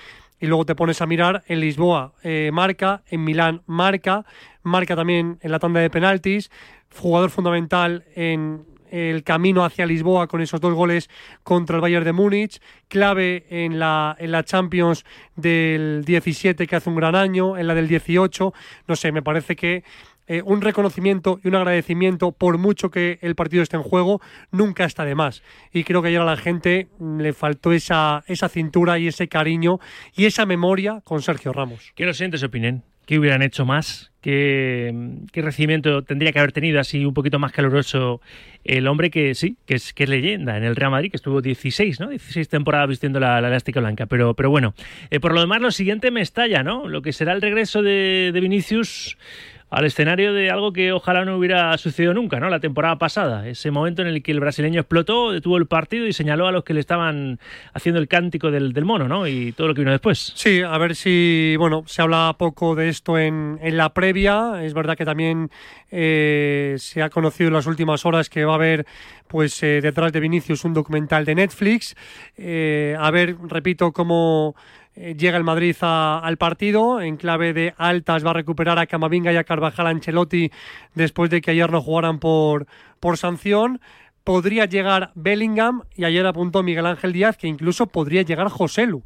Y luego te pones a mirar en Lisboa eh, marca, en Milán marca, marca también en la tanda de penaltis, jugador fundamental en el camino hacia Lisboa con esos dos goles contra el Bayern de Múnich, clave en la, en la Champions del 17 que hace un gran año, en la del 18, no sé, me parece que eh, un reconocimiento y un agradecimiento por mucho que el partido esté en juego, nunca está de más. Y creo que ayer a la gente le faltó esa, esa cintura y ese cariño y esa memoria con Sergio Ramos. ¿Qué lo sientes, opinen? ¿Qué hubieran hecho más? ¿Qué, ¿Qué, recibimiento tendría que haber tenido así un poquito más caluroso el hombre que sí, que es, leyenda en el Real Madrid, que estuvo 16, ¿no? 16 temporadas vistiendo la, la elástica blanca. Pero, pero bueno, eh, por lo demás, lo siguiente me estalla, ¿no? Lo que será el regreso de, de Vinicius al escenario de algo que ojalá no hubiera sucedido nunca, ¿no? La temporada pasada, ese momento en el que el brasileño explotó, detuvo el partido y señaló a los que le estaban haciendo el cántico del, mono, ¿no? Y todo lo que vino después. Sí, a ver si, bueno, se habla poco de esto en, en la previa. Es verdad que también eh, se ha conocido en las últimas horas que va a haber pues eh, detrás de Vinicius un documental de Netflix. Eh, a ver, repito, cómo eh, llega el Madrid al partido. En clave de altas va a recuperar a Camavinga y a Carvajal Ancelotti después de que ayer no jugaran por, por sanción. Podría llegar Bellingham y ayer apuntó Miguel Ángel Díaz que incluso podría llegar Joselu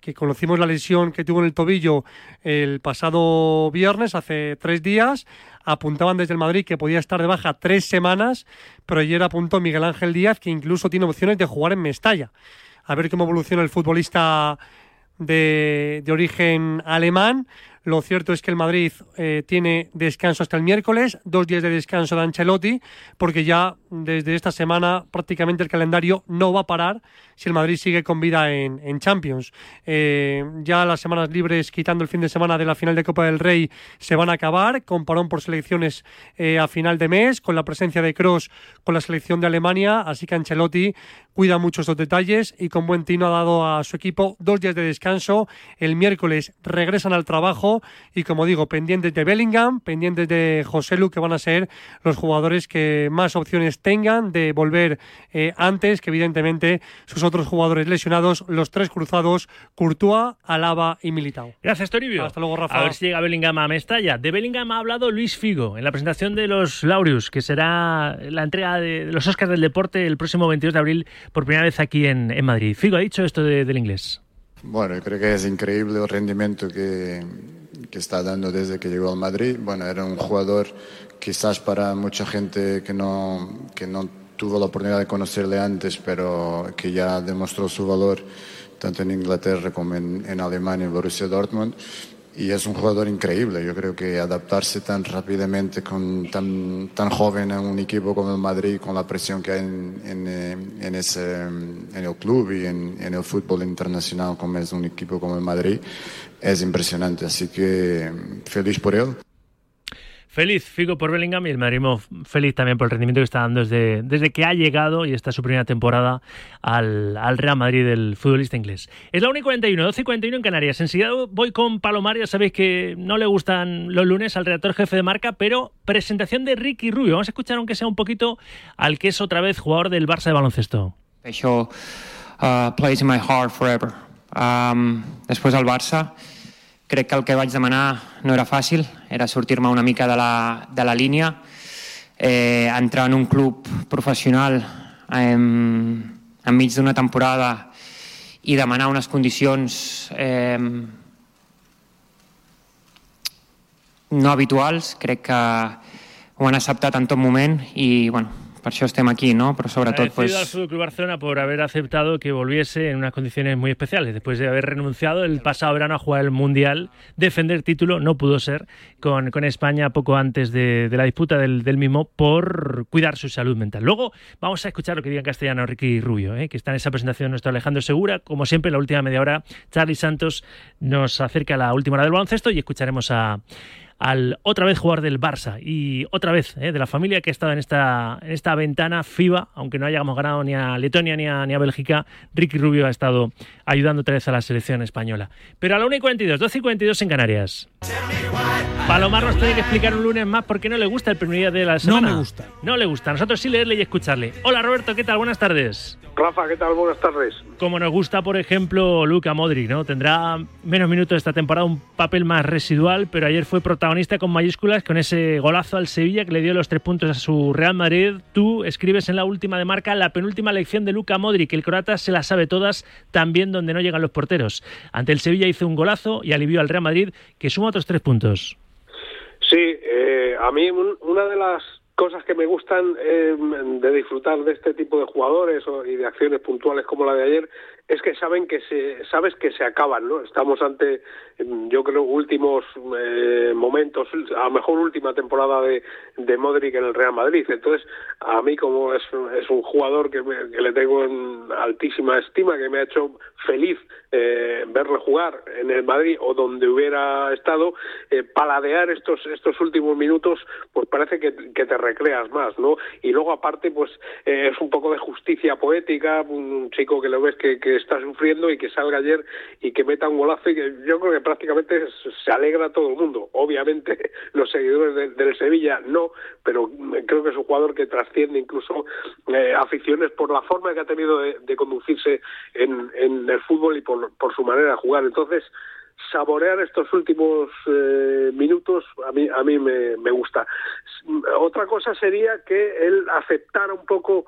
que conocimos la lesión que tuvo en el tobillo el pasado viernes, hace tres días. Apuntaban desde el Madrid que podía estar de baja tres semanas, pero ayer apuntó Miguel Ángel Díaz que incluso tiene opciones de jugar en Mestalla. A ver cómo evoluciona el futbolista de, origen alemán. Lo cierto es que el Madrid eh, tiene descanso hasta el miércoles, dos días de descanso de Ancelotti, porque ya desde esta semana prácticamente el calendario no va a parar si el Madrid sigue con vida en, en Champions. Eh, ya las semanas libres, quitando el fin de semana de la final de Copa del Rey, se van a acabar, con parón por selecciones eh, a final de mes, con la presencia de Cross con la selección de Alemania, así que Ancelotti cuida mucho estos detalles y con buen tino ha dado a su equipo dos días de descanso. El miércoles regresan al trabajo y como digo, pendientes de Bellingham, pendientes de José Lu, que van a ser los jugadores que más opciones tengan de volver eh, antes que evidentemente sus otros jugadores lesionados, los tres cruzados, Courtois, Alaba y Militao. Gracias, Toribio. Hasta luego, Rafa. A ver si llega Bellingham a Mestalla. De Bellingham ha hablado Luis Figo en la presentación de los Laureus, que será la entrega de los Oscars del Deporte el próximo 22 de abril por primera vez aquí en, en Madrid. Figo ha dicho esto de, del inglés. Bueno, yo creo que es increíble el rendimiento que, que está dando desde que llegó al Madrid. Bueno, era un jugador quizás para mucha gente que no, que no tuvo la oportunidad de conocerle antes, pero que ya demostró su valor tanto en Inglaterra como en, en Alemania, en Borussia Dortmund. Y es un jugador increíble. Yo creo que adaptarse tan rápidamente, con, tan, tan joven a un equipo como el Madrid, con la presión que hay en, en, en ese, en el club y en, en el fútbol internacional, como es un equipo como el Madrid, es impresionante. Así que feliz por él. Feliz Figo por Bellingham y el madridismo feliz también por el rendimiento que está dando desde, desde que ha llegado y esta es su primera temporada al, al, Real Madrid del futbolista inglés. Es la 1 y 41, 12 y 41 en Canarias. Enseguida voy con Palomar, ya sabéis que no le gustan los lunes al redactor jefe de marca, pero presentación de Ricky Rubio. Vamos a escuchar aunque sea un poquito al que es otra vez jugador del Barça de baloncesto. Special uh, plays in my heart forever. Um, després al Barça crec que el que vaig demanar no era fàcil, era sortir-me una mica de la, de la línia. Eh, entrar en un club professional eh, enmig d'una temporada i demanar unes condicions eh, no habituals, crec que ho han acceptat en tot moment i bueno, per això estem aquí, ¿no? Pero sobre todo, pues... al Fútbol Club Barcelona por haber aceptado que volviese en unas condiciones muy especiales. Después de haber renunciado el pasado verano a jugar el Mundial, defender título no pudo ser con, con España poco antes de, de la disputa del, del, mismo por cuidar su salud mental. Luego vamos a escuchar lo que diga en castellano Ricky Rubio, ¿eh? que está en esa presentación nuestro Alejandro Segura. Como siempre, en la última media hora, Charlie Santos nos acerca a la última hora del baloncesto y escucharemos a al otra vez jugador del Barça y otra vez eh, de la familia que ha estado en esta, en esta ventana FIBA, aunque no hayamos ganado ni a Letonia ni a, ni a Bélgica, Ricky Rubio ha estado ayudando otra vez a la selección española. Pero a la 1 y 42, 12 y 42 en Canarias. Palomar nos tiene que explicar un lunes más por qué no le gusta el primer día de la semana. No me gusta. No le gusta. Nosotros sí leerle y escucharle. Hola Roberto, ¿qué tal? Buenas tardes. Rafa, ¿qué tal? Buenas tardes. Como nos gusta, por ejemplo, Luca Modric, ¿no? Tendrá menos minutos esta temporada, un papel más residual, pero ayer fue protagonista con mayúsculas con ese golazo al Sevilla que le dio los tres puntos a su Real Madrid. Tú escribes en la última de marca la penúltima lección de Luca Modric. El croata se la sabe todas, también donde no llegan los porteros. Ante el Sevilla hizo un golazo y alivió al Real Madrid, que suma otros tres puntos. Sí, eh, a mí un, una de las cosas que me gustan eh, de disfrutar de este tipo de jugadores y de acciones puntuales como la de ayer es que saben que se sabes que se acaban no estamos ante yo creo últimos eh, momentos a lo mejor última temporada de, de Modric en el Real Madrid. Entonces a mí como es, es un jugador que, me, que le tengo en altísima estima que me ha hecho feliz eh, verle jugar en el Madrid o donde hubiera estado eh, paladear estos estos últimos minutos pues parece que, que te recreas más no y luego aparte pues eh, es un poco de justicia poética un chico que lo ves que, que está sufriendo y que salga ayer y que meta un golazo y que yo creo que prácticamente se alegra todo el mundo. Obviamente los seguidores de, del Sevilla no, pero creo que es un jugador que trasciende incluso eh, aficiones por la forma que ha tenido de, conducirse en, en, el fútbol y por, por su manera de jugar. Entonces, saborear estos últimos eh, minutos a mí a mí me, me, gusta otra cosa sería que él aceptara un poco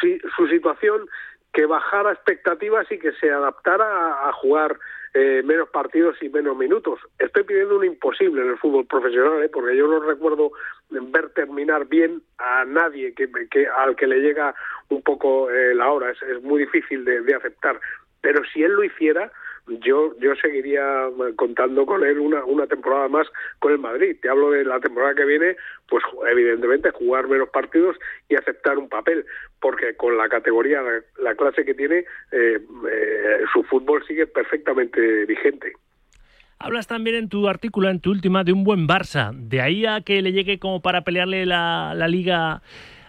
si, su situación que bajara expectativas y que se adaptara a, jugar eh, menos partidos y menos minutos. Estoy pidiendo un imposible en el fútbol profesional, ¿eh? porque yo no recuerdo ver terminar bien a nadie que, que al que le llega un poco eh, la hora. Es, es muy difícil de, de aceptar. Pero si él lo hiciera, yo yo seguiría contando con él una, una temporada más con el Madrid. Te hablo de la temporada que viene, pues evidentemente jugar menos partidos y aceptar un papel, porque con la categoría, la, la clase que tiene, eh, eh, su fútbol sigue perfectamente vigente. Hablas también en tu artículo, en tu última, de un buen Barça. De ahí a que le llegue como para pelearle la, la liga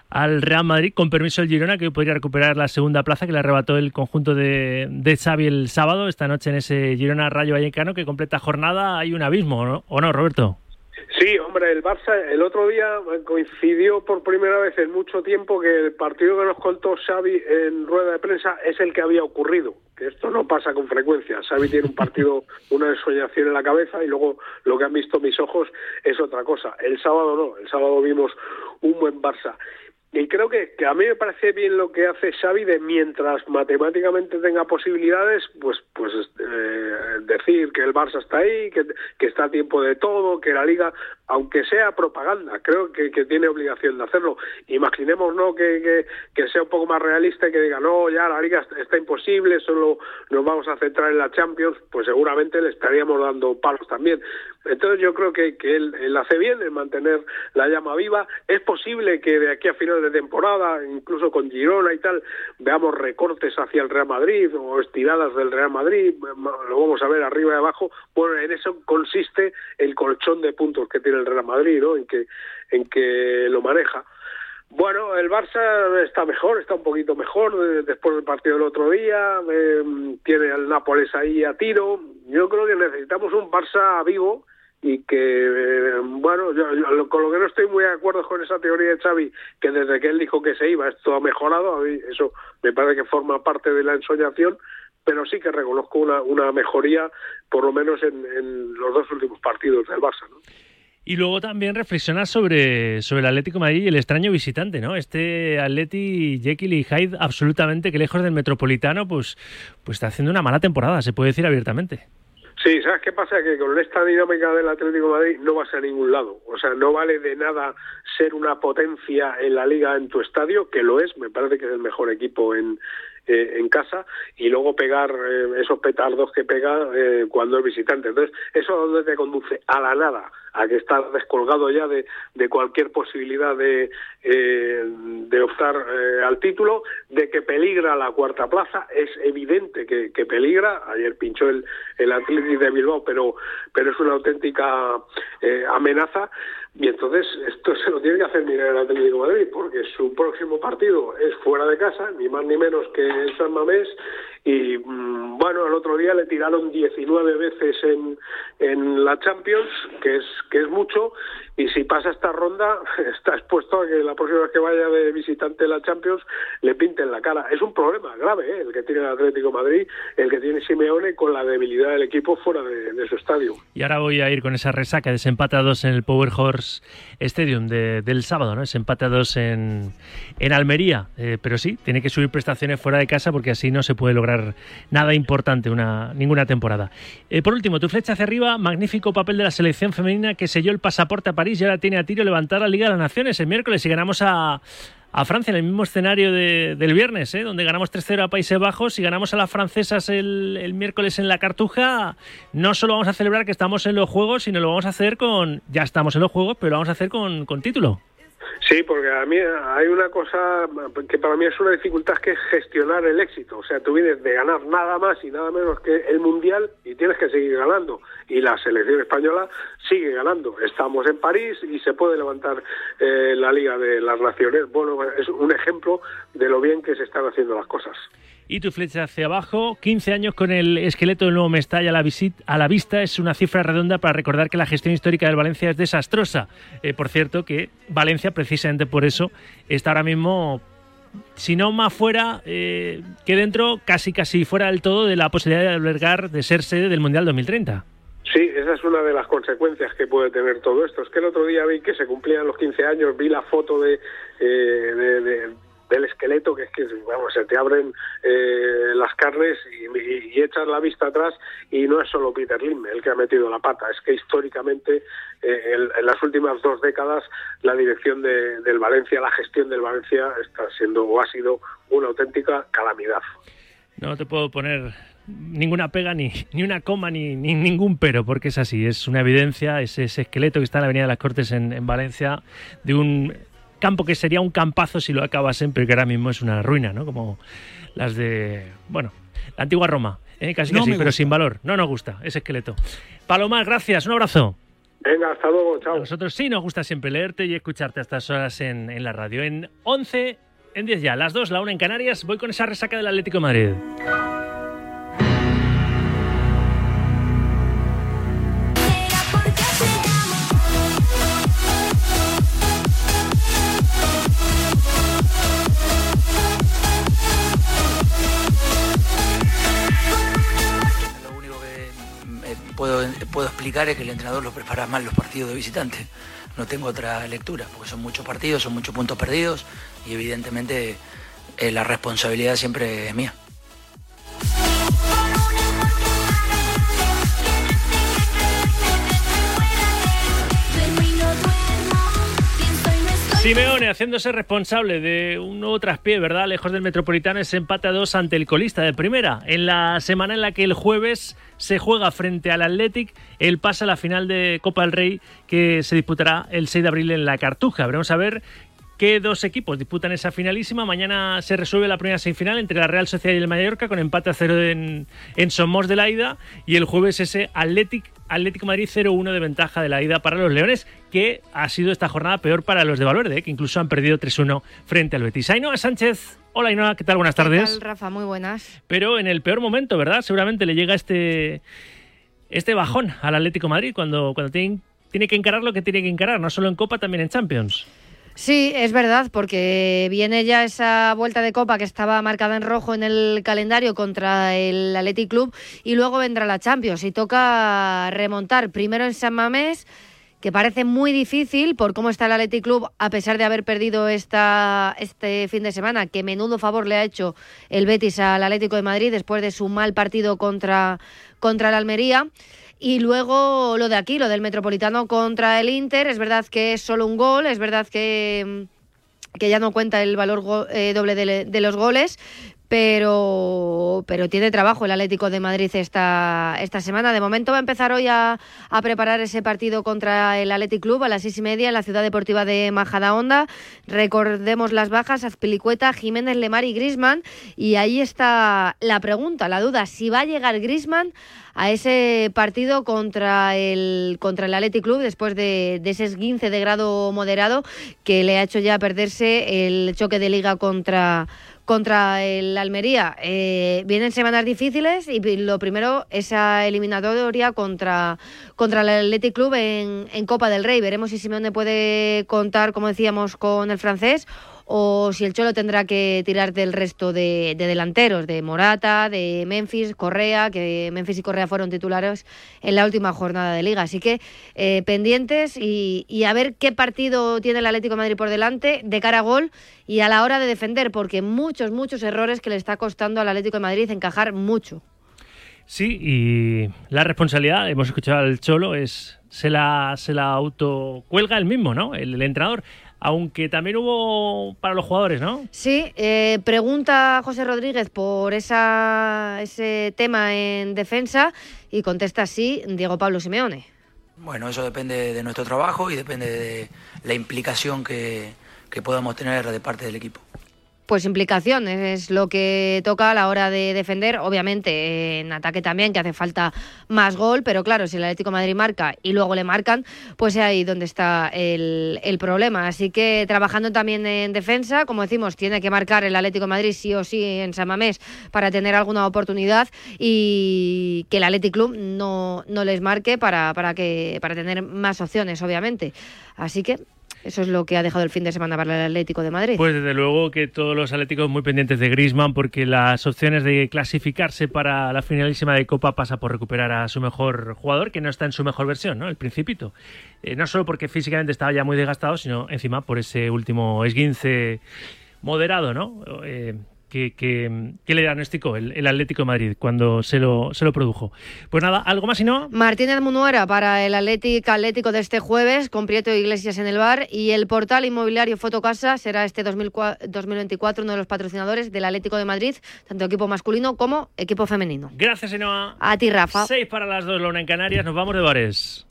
al Real Madrid, con permiso del Girona, que podría recuperar la segunda plaza que le arrebató el conjunto de, de Xavi el sábado, esta noche en ese Girona Rayo Vallecano, que completa jornada, hay un abismo, ¿no? ¿o no, Roberto? Sí, hombre, el Barça el otro día coincidió por primera vez en mucho tiempo que el partido que nos contó Xavi en rueda de prensa es el que había ocurrido, que esto no pasa con frecuencia. Xavi tiene un partido, una ensoñación en la cabeza y luego lo que han visto mis ojos es otra cosa. El sábado no, el sábado vimos un buen Barça y creo que, que, a mí me parece bien lo que hace Xavi de mientras matemáticamente tenga posibilidades, pues pues eh, decir que el Barça está ahí, que, que, está a tiempo de todo, que la Liga, aunque sea propaganda, creo que, tiene obligación de hacerlo. Imaginemos no que, sea un poco más realista y que diga, no, ya la Liga está, imposible, solo nos vamos a centrar en la Champions, pues seguramente le estaríamos dando palos también. Entonces yo creo que, que él, él hace bien en mantener la llama viva. Es posible que de aquí a final de temporada, incluso con Girona y tal, veamos recortes hacia el Real Madrid o estiradas del Real Madrid, lo vamos a ver arriba y abajo. Bueno, en eso consiste el colchón de puntos que tiene el Real Madrid, ¿no? En que, en que lo maneja. Bueno, el Barça está mejor, está un poquito mejor después del partido del otro día, eh, tiene al Nápoles ahí a tiro. Yo creo que necesitamos un Barça vivo y que, eh, bueno, yo, con lo que no estoy muy de acuerdo con esa teoría de Xavi, que desde que él dijo que se iba, esto ha mejorado, a mí eso me parece que forma parte de la ensoñación, pero sí que reconozco una, una mejoría, por lo menos en, en los dos últimos partidos del Barça. ¿no? Y luego también reflexionar sobre, sobre el Atlético Madrid y el extraño visitante, ¿no? Este Atleti, Jekyll y Hyde, absolutamente que lejos del Metropolitano, pues, pues está haciendo una mala temporada, se puede decir abiertamente. Sí, ¿sabes qué pasa? Que con esta dinámica del Atlético Madrid no vas a ningún lado. O sea, no vale de nada ser una potencia en la liga en tu estadio, que lo es, me parece que es el mejor equipo en, eh, en casa y luego pegar eh, esos petardos que pega eh, cuando es visitante. Entonces, ¿eso dónde te conduce? A la nada, a que estás descolgado ya de, de cualquier posibilidad de, eh, de optar eh, al título, de que peligra la cuarta plaza, es evidente que, que peligra, ayer pinchó el, el Atlético de Bilbao, pero, pero es una auténtica eh, amenaza, y entonces esto se lo tiene que hacer mirar el Atlético Madrid, porque su próximo partido es fuera de casa, ni más ni menos que en San Mamés, y mm, bueno, el otro día le tiraron 19 veces en, en la Champions, que es, que es mucho, y si pasa esta ronda está expuesto a que la próxima vez que vaya de visitante la Champions le pinten la cara. Es un problema grave ¿eh? el que tiene el Atlético Madrid, el que tiene Simeone con la debilidad del equipo fuera de, de su estadio. Y ahora voy a ir con esa resaca de ese empate a dos en el Power Horse Stadium de- del sábado, ¿no? Ese empate a dos en, en Almería. Eh, pero sí, tiene que subir prestaciones fuera de casa porque así no se puede lograr nada importante una, ninguna temporada. Eh, por último, tu flecha hacia arriba, magnífico papel de la selección femenina que selló el pasaporte a París y ahora tiene a tiro levantar la Liga de las Naciones el miércoles y ganamos a, a Francia en el mismo escenario de- del viernes, ¿eh? donde ganamos 3-0 a Países Bajos y ganamos a las francesas el, el miércoles en la Cartuja. No solo vamos a celebrar que estamos en los Juegos, sino lo vamos a hacer con... Ya estamos en los Juegos, pero lo vamos a hacer con, con título. Sí, porque a mí hay una cosa que para mí es una dificultad que es gestionar el éxito. O sea, tú vienes de ganar nada más y nada menos que el Mundial y tienes que seguir ganando. Y la selección española sigue ganando. Estamos en París y se puede levantar eh, la Liga de las Naciones. Bueno, es un ejemplo de lo bien que se están haciendo las cosas. Y tu flecha hacia abajo, 15 años con el esqueleto del nuevo Mestalla a la, a la vista, es una cifra redonda para recordar que la gestión histórica del Valencia es desastrosa. Eh, por cierto, que Valencia, precisamente por eso, está ahora mismo, si no más fuera eh, que dentro, casi casi fuera del todo de la posibilidad de albergar, de ser sede del Mundial 2030. Sí, esa es una de las consecuencias que puede tener todo esto. Es que el otro día vi que se cumplían los 15 años, vi la foto de, eh, de- de- del esqueleto, que es que, vamos, se te abren eh, las carnes y, echas la vista atrás y no es solo Peter Lim el que ha metido la pata, es que históricamente eh, en, las últimas dos décadas la dirección de- del Valencia, la gestión del Valencia está siendo o ha sido una auténtica calamidad. No te puedo poner ninguna pega, ni, ni una coma, ni, ni ningún pero, porque es así, es una evidencia, es ese esqueleto que está en la Avenida de las Cortes en Valencia, de un campo que sería un campazo si lo acabasen, pero que ahora mismo es una ruina, ¿no? Como las de, bueno, la antigua Roma, ¿eh? casi No casi, pero sin valor, no nos gusta ese esqueleto. Palomar, gracias, un abrazo. Venga, hasta luego, chao. A nosotros sí nos gusta siempre leerte y escucharte a estas horas en, en la radio. En 11, en 10 ya, las 2, la 1 en Canarias, voy con esa resaca del Atlético de Madrid. Puedo, explicar es que el entrenador lo prepara mal los partidos de visitante. No tengo otra lectura, porque son muchos partidos, son muchos puntos perdidos y evidentemente eh, la responsabilidad siempre es mía. Simeone haciéndose responsable de un nuevo traspié, ¿verdad? Lejos del Metropolitano ese empate a dos ante el colista de primera. En la semana en la que el jueves se juega frente al Athletic el pase a la final de Copa del Rey que se disputará el 6 de abril en la Cartuja. Veremos a ver qué dos equipos disputan esa finalísima. Mañana se resuelve la primera semifinal entre la Real Sociedad y el Mallorca con empate a cero en, en Somos de la ida y el jueves ese Athletic Atlético Madrid 0-1 de ventaja de la ida para los Leones, que ha sido esta jornada peor para los de Valverde, que incluso han perdido 3-1 frente al Betis. Ainhoa Sánchez, hola Ainhoa, ¿qué tal? Buenas ¿Qué tardes. tal, Rafa? Muy buenas. Pero en el peor momento, ¿verdad? Seguramente le llega este, este bajón al Atlético Madrid cuando, cuando tiene, tiene que encarar lo que tiene que encarar, no solo en Copa, también en Champions. Sí, es verdad, porque viene ya esa vuelta de copa que estaba marcada en rojo en el calendario contra el Athletic Club y luego vendrá la Champions y toca remontar primero en San Mamés que parece muy difícil por cómo está el Athletic Club, a pesar de haber perdido esta, este fin de semana, que menudo favor le ha hecho el Betis al Atlético de Madrid después de su mal partido contra, contra el Almería. Y luego lo de aquí, lo del Metropolitano contra el Inter, es verdad que es solo un gol, es verdad que, que ya no cuenta el valor eh, doble de, de, los goles, pero, pero tiene trabajo el Atlético de Madrid esta, esta semana. De momento va a empezar hoy a, a preparar ese partido contra el Athletic Club a las seis y media en la ciudad deportiva de Majadahonda. Recordemos las bajas, Azpilicueta, Jiménez, Lemar y Grisman. Y ahí está la pregunta, la duda, si va a llegar Grisman a ese partido contra el contra el Athletic Club después de, ese esguince de grado moderado que le ha hecho ya perderse el choque de liga contra contra el Almería. Eh, vienen semanas difíciles y lo primero, esa eliminatoria contra, contra el Athletic Club en, en Copa del Rey. Veremos si Simeone puede contar, como decíamos, con el francés o si el Cholo tendrá que tirar del resto de, de, delanteros, de Morata, de Memphis, Correa, que Memphis y Correa fueron titulares en la última jornada de liga. Así que eh, pendientes y, y, a ver qué partido tiene el Atlético de Madrid por delante de cara a gol y a la hora de defender, porque muchos, muchos errores que le está costando al Atlético de Madrid encajar mucho. Sí, y la responsabilidad, hemos escuchado al Cholo, es se la, se la autocuelga el mismo, ¿no? El, el entrenador aunque también hubo para los jugadores, ¿no? Sí, eh, pregunta José Rodríguez por esa, ese tema en defensa y contesta así Diego Pablo Simeone. Bueno, eso depende de nuestro trabajo y depende de la implicación que, que podamos tener de parte del equipo pues implicaciones es lo que toca a la hora de defender, obviamente en ataque también, que hace falta más gol, pero claro, si el Atlético Madrid marca y luego le marcan, pues es ahí donde está el, problema. Así que trabajando también en defensa, como decimos, tiene que marcar el Atlético Madrid sí o sí en San Mamés para tener alguna oportunidad y que el Atlético Club no, no les marque para, para, que, para tener más opciones, obviamente. Así que eso es lo que ha dejado el fin de semana para el Atlético de Madrid. Pues desde luego que todos los atléticos muy pendientes de Griezmann porque las opciones de clasificarse para la finalísima de Copa pasa por recuperar a su mejor jugador que no está en su mejor versión, ¿no? El Principito. Eh, no solo porque físicamente estaba ya muy desgastado, sino encima por ese último esguince moderado, ¿no? Eh, que, que, que, le diagnosticó el, el, Atlético de Madrid cuando se lo, se lo produjo. Pues nada, ¿algo más y no? Martínez Munuera para el Atlético Atlético de este jueves, con Prieto Iglesias en el bar. Y el portal inmobiliario Fotocasa será este 2024 uno de los patrocinadores del Atlético de Madrid, tanto equipo masculino como equipo femenino. Gracias, Enoa. A ti, Rafa. Seis para las dos, Lona en Canarias. Nos vamos de bares.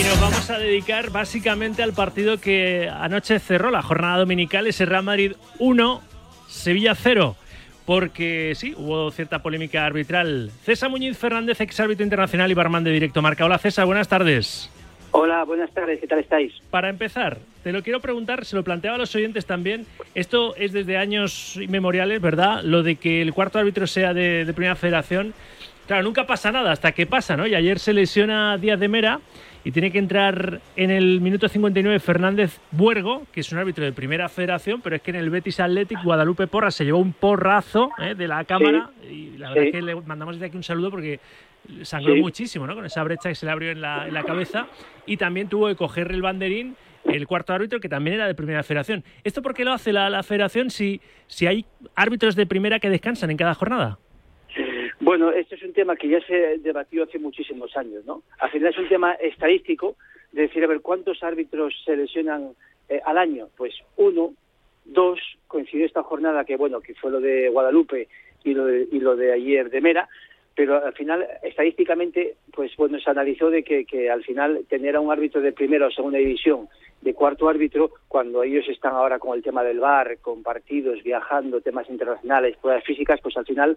Y nos vamos a dedicar básicamente al partido que anoche cerró la jornada dominical, ese Real Madrid 1, Sevilla 0. Porque sí, hubo cierta polémica arbitral. César Muñiz Fernández, ex árbitro internacional y barman de directo marca. Hola César, buenas tardes. Hola, buenas tardes, ¿qué tal estáis? Para empezar, te lo quiero preguntar, se lo planteaba a los oyentes también. Esto es desde años inmemoriales, ¿verdad? Lo de que el cuarto árbitro sea de, de primera federación. Claro, nunca pasa nada hasta que pasa, ¿no? Y ayer se lesiona Díaz de Mera y tiene que entrar en el minuto 59 Fernández Buergo, que es un árbitro de primera federación, pero es que en el Betis Athletic Guadalupe Porra se llevó un porrazo ¿eh? de la cámara sí. y la verdad sí. es que le mandamos desde aquí un saludo porque sangró sí. muchísimo, ¿no? Con esa brecha que se le abrió en la, en la cabeza y también tuvo que coger el banderín el cuarto árbitro que también era de primera federación. ¿Esto por qué lo hace la, la federación si, si hay árbitros de primera que descansan en cada jornada? Bueno, este es un tema que ya se debatió hace muchísimos años, ¿no? Al final es un tema estadístico, de decir, a ver, ¿cuántos árbitros se lesionan eh, al año? Pues uno, dos, coincidió esta jornada que, bueno, que fue lo de Guadalupe y lo de, y lo de ayer de Mera, pero al final, estadísticamente, pues bueno, se analizó de que, que al final tener a un árbitro de primera o segunda división, de cuarto árbitro, cuando ellos están ahora con el tema del bar, con partidos, viajando, temas internacionales, pruebas físicas, pues al final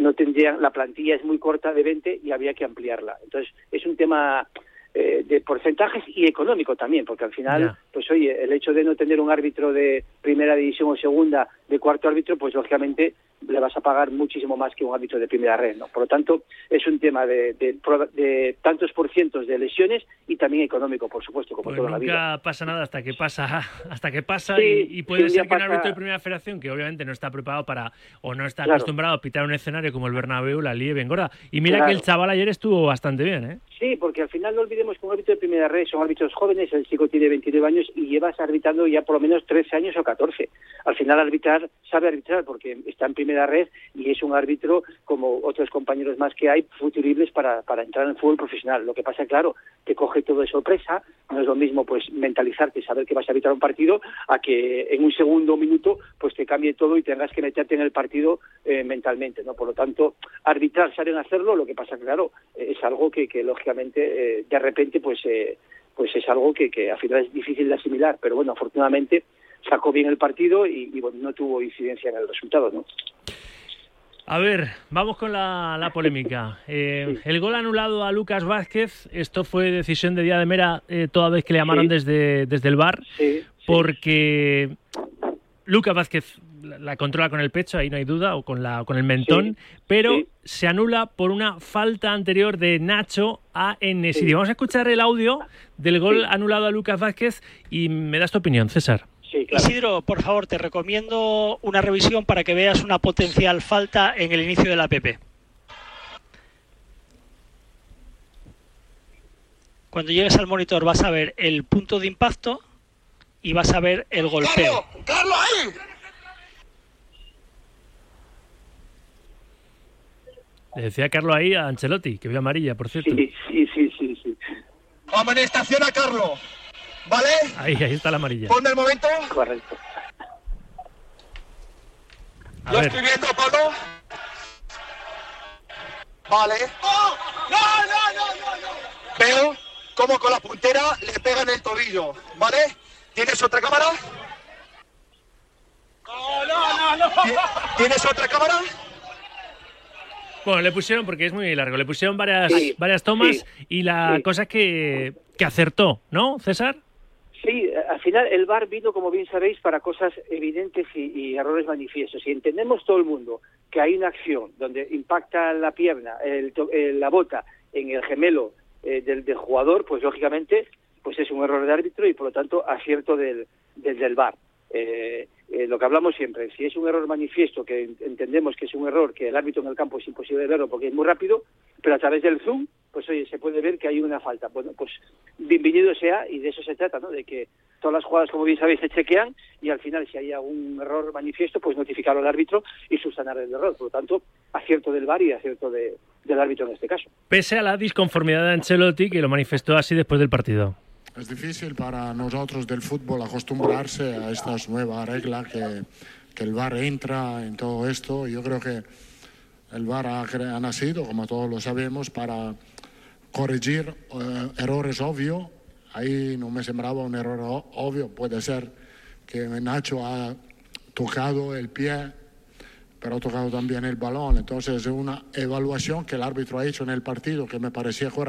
no tendrían, la plantilla es muy corta de 20 y había que ampliarla. Entonces, es un tema eh, de porcentajes y económico también, porque al final, yeah. pues oye, el hecho de no tener un árbitro de primera división o segunda, de cuarto árbitro, pues lógicamente le vas a pagar muchísimo más que un árbitro de primera red, ¿no? Por lo tanto, es un tema de, de, de tantos por cientos de lesiones y también económico, por supuesto, como pues toda nunca la vida. Pasa nada hasta que pasa, hasta que pasa sí, y, y, puede sí, ser que pasa... un árbitro de primera federación que obviamente no está preparado para o no está claro. acostumbrado a pitar un escenario como el Bernabéu, la lieve engorda. Y mira claro. que el chaval ayer estuvo bastante bien, ¿eh? Sí, porque al final no olvidemos que un árbitro de primera red son árbitros jóvenes, el chico tiene 29 años y llevas arbitrando ya por lo menos 13 años o 14. Al final arbitrar, sabe arbitrar porque está en primera red y es un árbitro como otros compañeros más que hay futuribles para, para entrar en el fútbol profesional. Lo que pasa, claro, te coge todo de sorpresa, no es lo mismo pues mentalizarte, saber que vas a arbitrar un partido, a que en un segundo minuto pues te cambie todo y tengas que meterte en el partido eh, mentalmente, ¿no? Por lo tanto, arbitrar, saben hacerlo, lo que pasa, claro, es algo que, que lógicamente eh, de repente pues eh, pues es algo que, que al final es difícil de asimilar pero bueno afortunadamente sacó bien el partido y, y, bueno no tuvo incidencia en el resultado no A ver, vamos con la, la polémica. Eh, el gol anulado a Lucas Vázquez, esto fue decisión de Día de Mera eh, toda vez que le llamaron Sí. desde, desde el bar, Sí, porque Lucas Vázquez la, la controla con el pecho, ahí no hay duda, o con, la, con el mentón, pero se anula por una falta anterior de Nacho a Enesiri. Sí. Vamos a escuchar el audio del gol anulado a Lucas Vázquez y me das tu opinión, César. Isidro, por favor, te recomiendo una revisión para que veas una potencial falta en el inicio de la PP. Cuando llegues al monitor vas a ver el punto de impacto y vas a ver el golpeo. ¡Carlos, ahí! Le decía Carlos ahí a Ancelotti, que vio amarilla, por cierto. sí sí sí sí sí Amonestación a Carlos. ¿Vale? Ahí, ahí está la amarilla. Ponme el momento. Correcto. A Lo ver. estoy viendo, Pablo. Vale. ¡No! ¡No, no, no, no, no! Veo cómo con la puntera le pega en el tobillo, ¿vale? ¿Tienes otra cámara? No, no, no, no. ¿Tienes otra cámara? Bueno, le pusieron, porque es muy largo, le pusieron varias, Sí, varias tomas sí, y la sí. cosa es que, que acertó, ¿no, César? Sí, al final el VAR vino, como bien sabéis, para cosas evidentes y, y errores manifiestos. Si entendemos todo el mundo que hay una acción donde impacta la pierna, el to- eh, la bota en el gemelo eh, del, del jugador, pues lógicamente pues es un error de árbitro y por lo tanto acierto del, del, del VAR. Eh, eh, lo que hablamos siempre, si es un error manifiesto, que en- entendemos que es un error, que el árbitro en el campo es imposible verlo porque es muy rápido, pero a través del zoom, pues oye, se puede ver que hay una falta. Bueno, pues bienvenido sea y de eso se trata, ¿no? De que todas las jugadas, como bien sabéis, se chequean y al final, si hay algún error manifiesto, pues notificarlo al árbitro y subsanar el error. Por lo tanto, acierto del VAR y acierto de- del árbitro en este caso. Pese a la disconformidad de Ancelotti, que lo manifestó así después del partido. Es difícil para nosotros del fútbol acostumbrarse a estas nuevas reglas que, que el VAR entra en todo esto. Yo creo que el VAR ha, ha nacido, como todos lo sabemos, para corregir eh, errores obvios. Ahí no me sembraba un error obvio. Puede ser que Nacho ha tocado el pie, pero ha tocado también el balón. Entonces es una evaluación que el árbitro ha hecho en el partido que me parecía correcta.